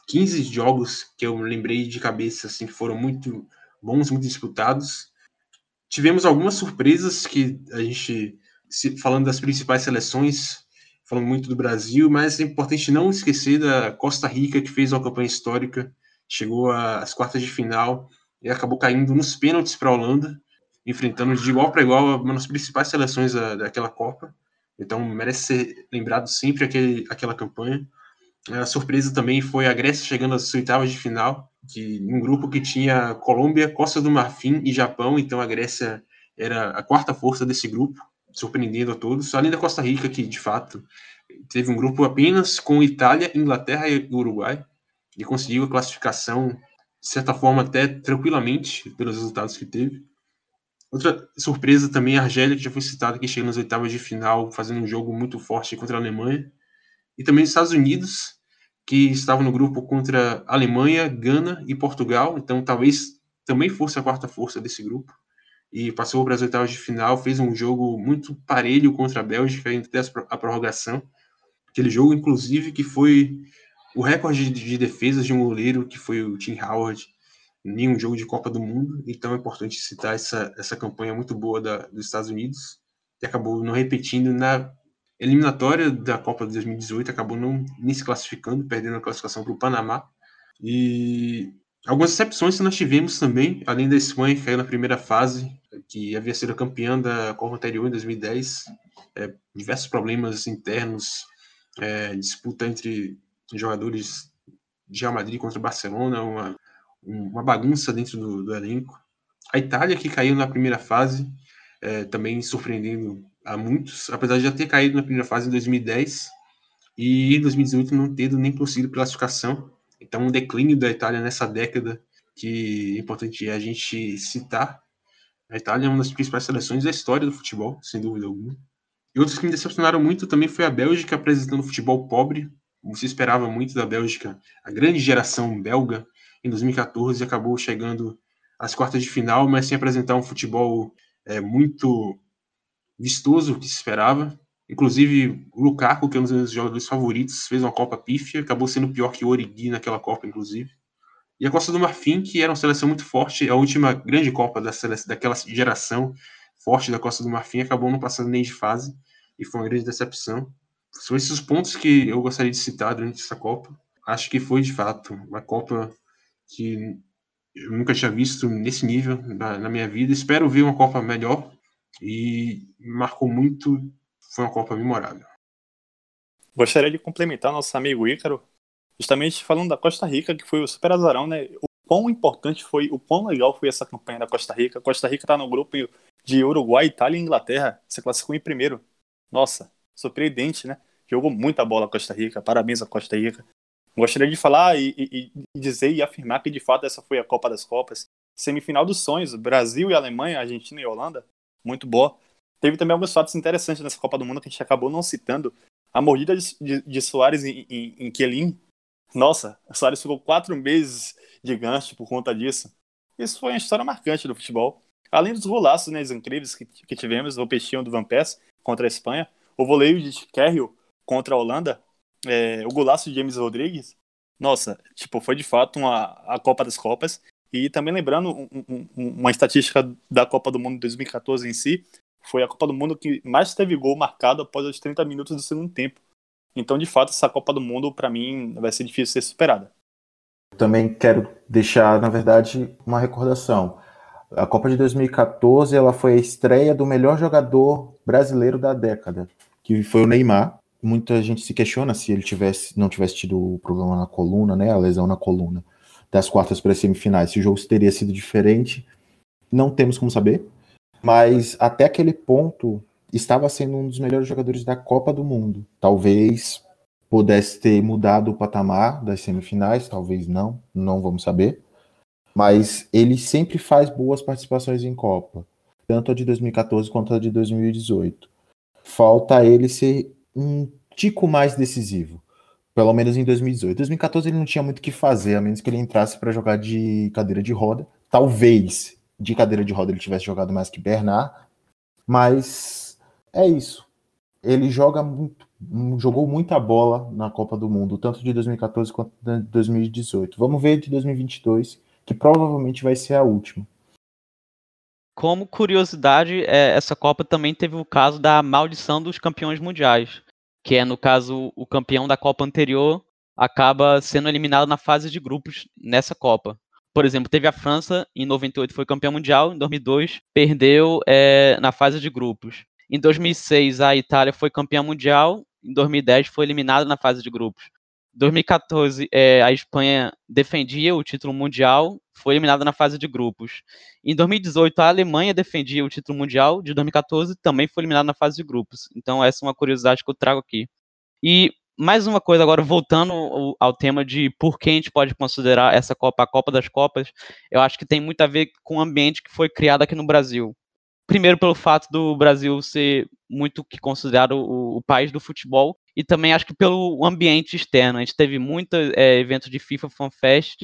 15 jogos que eu lembrei de cabeça assim que foram muito bons, muito disputados. Tivemos algumas surpresas que a gente falando das principais seleções, falando muito do Brasil, mas é importante não esquecer da Costa Rica que fez uma campanha histórica, chegou às quartas de final e acabou caindo nos pênaltis para a Holanda, enfrentando de igual para igual uma das principais seleções da, daquela Copa. Então merece ser lembrado sempre aquele, aquela campanha. A surpresa também foi a Grécia chegando às oitavas de final, de um grupo que tinha Colômbia, Costa do Marfim e Japão, então a Grécia era a quarta força desse grupo, surpreendendo a todos, além da Costa Rica, que de fato teve um grupo apenas com Itália, Inglaterra e Uruguai, e conseguiu a classificação, de certa forma, até tranquilamente, pelos resultados que teve. Outra surpresa também a Argélia, que já foi citada, que chega nas oitavas de final, fazendo um jogo muito forte contra a Alemanha. E também os Estados Unidos, que estavam no grupo contra Alemanha, Gana e Portugal. Então, talvez também fosse a quarta força desse grupo e passou para as oitavas de final, fez um jogo muito parelho contra a Bélgica entre a prorrogação. Aquele jogo, inclusive, que foi o recorde de defesas de um goleiro, que foi o Tim Howard, em um jogo de Copa do Mundo. Então é importante citar essa, essa campanha muito boa da, dos Estados Unidos, que acabou não repetindo na eliminatória da Copa de 2018, acabou não nem se classificando, perdendo a classificação para o Panamá. E algumas exceções que nós tivemos também, além da Espanha, que caiu na primeira fase, que havia sido campeã da Copa anterior, em 2010. É, diversos problemas internos, é, disputa entre jogadores de Real Madrid contra o Barcelona, uma, uma bagunça dentro do, do, elenco. A Itália, que caiu na primeira fase, é, também surpreendendo a muitos, apesar de já ter caído na primeira fase em 2010 e em 2018 não tendo nem conseguido classificação. Então, um declínio da Itália nessa década que é importante a gente citar. A Itália é uma das principais seleções da história do futebol, sem dúvida alguma. E outros que me decepcionaram muito também foi a Bélgica apresentando futebol pobre. Você esperava muito da Bélgica, a grande geração belga, em 2014, acabou chegando às quartas de final, mas sem apresentar um futebol é, muito vistoso que se esperava. Inclusive, o Lukaku, que é um dos meus jogadores favoritos, fez uma Copa pífia, acabou sendo pior que o Origi naquela Copa, inclusive. E a Costa do Marfim, que era uma seleção muito forte, a última grande Copa da seleção, daquela geração forte da Costa do Marfim, acabou não passando nem de fase, e foi uma grande decepção. São esses os pontos que eu gostaria de citar durante essa Copa. Acho que foi, de fato, uma Copa que eu nunca tinha visto nesse nível na, na minha vida. Espero ver uma Copa melhor, e marcou muito, foi uma Copa memorável. Gostaria de complementar nosso amigo Ícaro, justamente falando da Costa Rica, que foi o super azarão, né? O quão importante foi, o quão legal foi essa campanha da Costa Rica. A Costa Rica está no grupo de Uruguai, Itália e Inglaterra, se classificou em primeiro. Nossa, surpreendente, né? Jogou muita bola a Costa Rica, parabéns à Costa Rica. Gostaria de falar e, e, e, dizer e afirmar que de fato essa foi a Copa das Copas. Semifinal dos sonhos, Brasil e Alemanha, Argentina e Holanda muito boa. Teve também alguns fatos interessantes nessa Copa do Mundo que a gente acabou não citando. A mordida de, de, de Soares em, em, em. Nossa, Soares ficou quatro meses de gancho por conta disso. Isso foi uma história marcante do futebol. Além dos golaços né, incríveis que, que tivemos, o peixinho do Van Persie contra a Espanha, o voleio de Kerril contra a Holanda, é, o golaço de James Rodrigues. Nossa, tipo, foi de fato uma, a Copa das Copas. E também lembrando um, um, uma estatística da Copa do Mundo de 2014 em si, foi a Copa do Mundo que mais teve gol marcado após os 30 minutos do segundo tempo. Então, de fato, essa Copa do Mundo, para mim, vai ser difícil ser superada. Também quero deixar, na verdade, uma recordação. A Copa de 2014 ela foi a estreia do melhor jogador brasileiro da década, que foi o Neymar. Muita gente se questiona se ele tivesse, não tivesse tido o problema na coluna, né, a lesão na coluna das quartas para as semifinais. Se o jogo teria sido diferente, não temos como saber. Mas até aquele ponto estava sendo um dos melhores jogadores da Copa do Mundo. Talvez pudesse ter mudado o patamar das semifinais, talvez não, não vamos saber. Mas ele sempre faz boas participações em Copa, tanto a de 2014 quanto a de 2018. Falta ele ser um tico mais decisivo. Pelo menos em 2018. 2014 ele não tinha muito o que fazer, a menos que ele entrasse para jogar de cadeira de roda. Talvez de cadeira de roda ele tivesse jogado mais que Bernard, mas é isso. Ele joga muito, jogou muita bola na Copa do Mundo, tanto de 2014 quanto de 2018. Vamos ver de 2022, que provavelmente vai ser a última. Como curiosidade, é, essa Copa também teve o caso da maldição dos campeões mundiais que é, no caso, o campeão da Copa anterior, acaba sendo eliminado na fase de grupos nessa Copa. Por exemplo, teve a França, em 98 foi campeão mundial, em 2002 perdeu é, na fase de grupos. Em 2006 a Itália foi campeã mundial, em 2010 foi eliminada na fase de grupos. 2014, é, a Espanha defendia o título mundial, foi eliminada na fase de grupos. Em 2018, a Alemanha defendia o título mundial de 2014, também foi eliminada na fase de grupos. Então, essa é uma curiosidade que eu trago aqui. E mais uma coisa, agora voltando ao tema de por que a gente pode considerar essa Copa a Copa das Copas, eu acho que tem muito a ver com o ambiente que foi criado aqui no Brasil. Primeiro, pelo fato do Brasil ser muito que considerado o, o país do futebol, e também acho que pelo ambiente externo. A gente teve muitos é, eventos de FIFA Fan Fest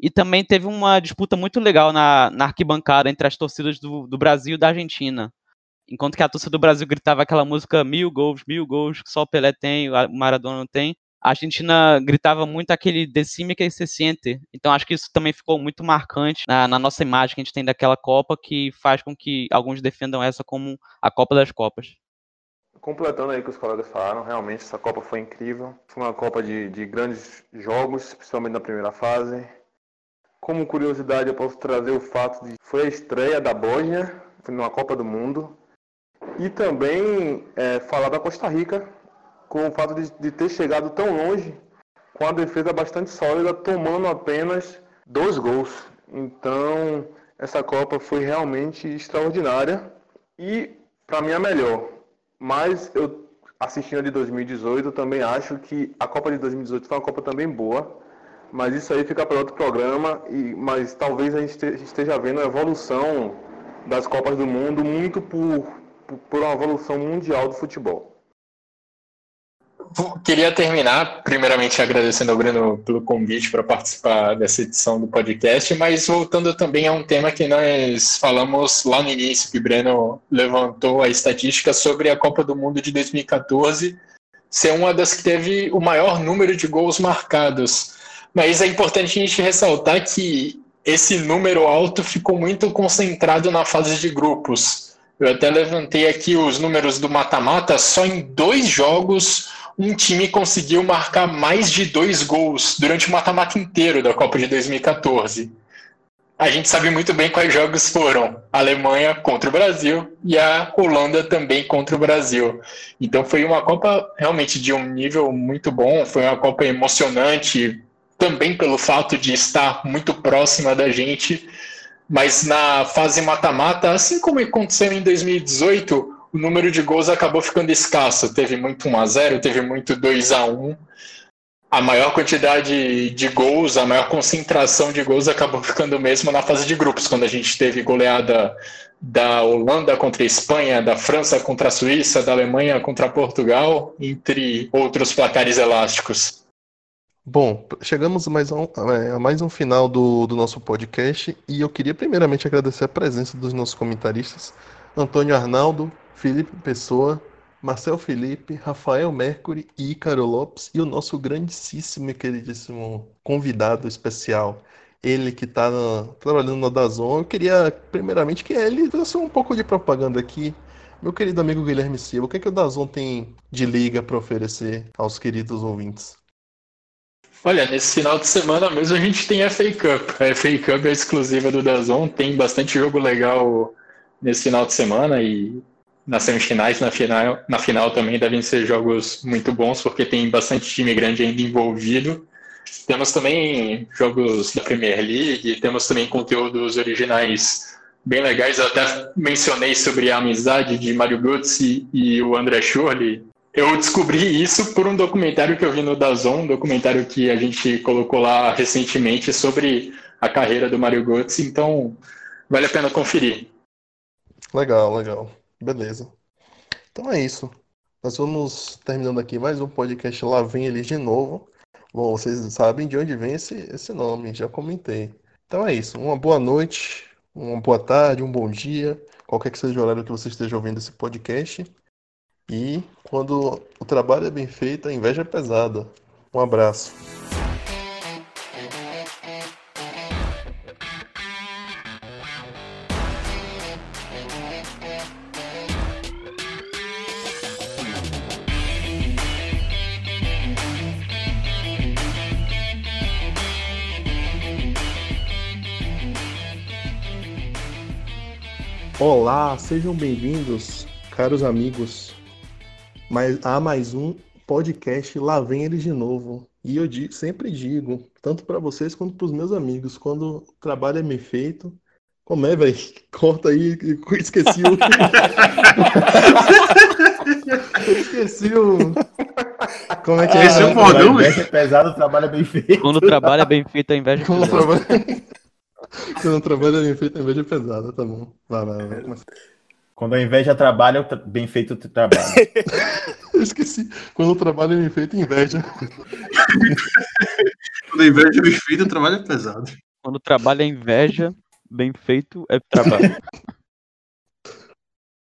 E também teve uma disputa muito legal na, na arquibancada entre as torcidas do, do Brasil e da Argentina. Enquanto que a torcida do Brasil gritava aquela música mil gols, mil gols, que só o Pelé tem, o Maradona não tem. A Argentina gritava muito aquele decime que se sente. Então acho que isso também ficou muito marcante na, na, nossa imagem que a gente tem daquela Copa, que faz com que alguns defendam essa como a Copa das Copas. Completando aí o que os colegas falaram, realmente essa Copa foi incrível. Foi uma Copa de, de grandes jogos, principalmente na primeira fase. Como curiosidade, eu posso trazer o fato de que foi a estreia da Bósnia, foi numa Copa do Mundo. E também é, falar da Costa Rica, com o fato de, de ter chegado tão longe, com a defesa bastante sólida, tomando apenas dois gols. Então, essa Copa foi realmente extraordinária e, para mim, a melhor. Mas eu, assistindo a de 2018, também acho que a Copa de 2018 foi uma Copa também boa. Mas isso aí fica para outro programa. E, mas talvez a gente esteja vendo a evolução das Copas do Mundo muito por, por uma evolução mundial do futebol. Queria terminar, primeiramente, agradecendo ao Breno pelo convite para participar dessa edição do podcast, mas voltando também a um tema que nós falamos lá no início, que o Breno levantou a estatística sobre a Copa do Mundo de 2014 ser uma das que teve o maior número de gols marcados. Mas é importante a gente ressaltar que esse número alto ficou muito concentrado na fase de grupos. Eu até levantei aqui os números do mata-mata, só em dois jogos um time conseguiu marcar mais de dois gols durante o mata-mata inteiro da Copa de 2014. A gente sabe muito bem quais jogos foram: a Alemanha contra o Brasil e a Holanda também contra o Brasil. Então foi uma Copa realmente de um nível muito bom, foi uma Copa emocionante, também pelo fato de estar muito próxima da gente. Mas na fase mata-mata, assim como aconteceu em 2018, o número de gols acabou ficando escasso. Teve muito 1 a 0 teve muito 2 a 1 A maior quantidade de gols, a maior concentração de gols acabou ficando mesmo na fase de grupos, quando a gente teve goleada da Holanda contra a Espanha, da França contra a Suíça, da Alemanha contra Portugal, entre outros placares elásticos. Bom, chegamos a mais um, é, a mais um final do, do nosso podcast e eu queria primeiramente agradecer a presença dos nossos comentaristas, Antônio Arnaldo, Felipe Pessoa, Marcel Felipe, Rafael Mercury e Ícaro Lopes e o nosso grandíssimo e queridíssimo convidado especial, ele que está trabalhando na Dazon. Eu queria, primeiramente, que ele fizesse um pouco de propaganda aqui. Meu querido amigo Guilherme Silva, o que, é que o Dazon tem de liga para oferecer aos queridos ouvintes? Olha, nesse final de semana mesmo a gente tem a FA Cup. A FA Cup é exclusiva do Dazon, tem bastante jogo legal nesse final de semana e nas semifinais, na final, na final também devem ser jogos muito bons, porque tem bastante time grande ainda envolvido. Temos também jogos da Premier League, temos também conteúdos originais bem legais. Eu até mencionei sobre a amizade de Mario Götze e o André Schurrle. Eu descobri isso por um documentário que eu vi no Dazon, um documentário que a gente colocou lá recentemente sobre a carreira do Mario Götze, então vale a pena conferir. Legal, legal. Beleza. Então é isso. Nós vamos terminando aqui mais um podcast Lá Vem Eles de Novo. Bom, vocês sabem de onde vem esse, esse nome, já comentei. Então é isso. Uma boa noite, uma boa tarde, um bom dia, qualquer que seja o horário que você esteja ouvindo esse podcast. E quando o trabalho é bem feito, a inveja é pesada. Um abraço. Olá, sejam bem-vindos, caros amigos, a mais um podcast Lá Vem Eles de Novo. E eu digo, sempre digo, tanto para vocês quanto para os meus amigos, quando o trabalho é bem feito. Como é, velho? Corta aí, esqueci o. esqueci o. Como é que é? Esse é o bordão, é pesado, o trabalho é bem feito. Quando o trabalho é bem feito, a inveja é pesada. Quando o trabalho é bem feito, a inveja é pesada, tá bom. Vai, vai, vai. Quando a inveja trabalha, bem feito o trabalho. Eu esqueci. Quando o trabalho é bem feito, inveja. Quando a inveja é bem feita, o trabalho é pesado. Quando o trabalho é inveja, bem feito é trabalho.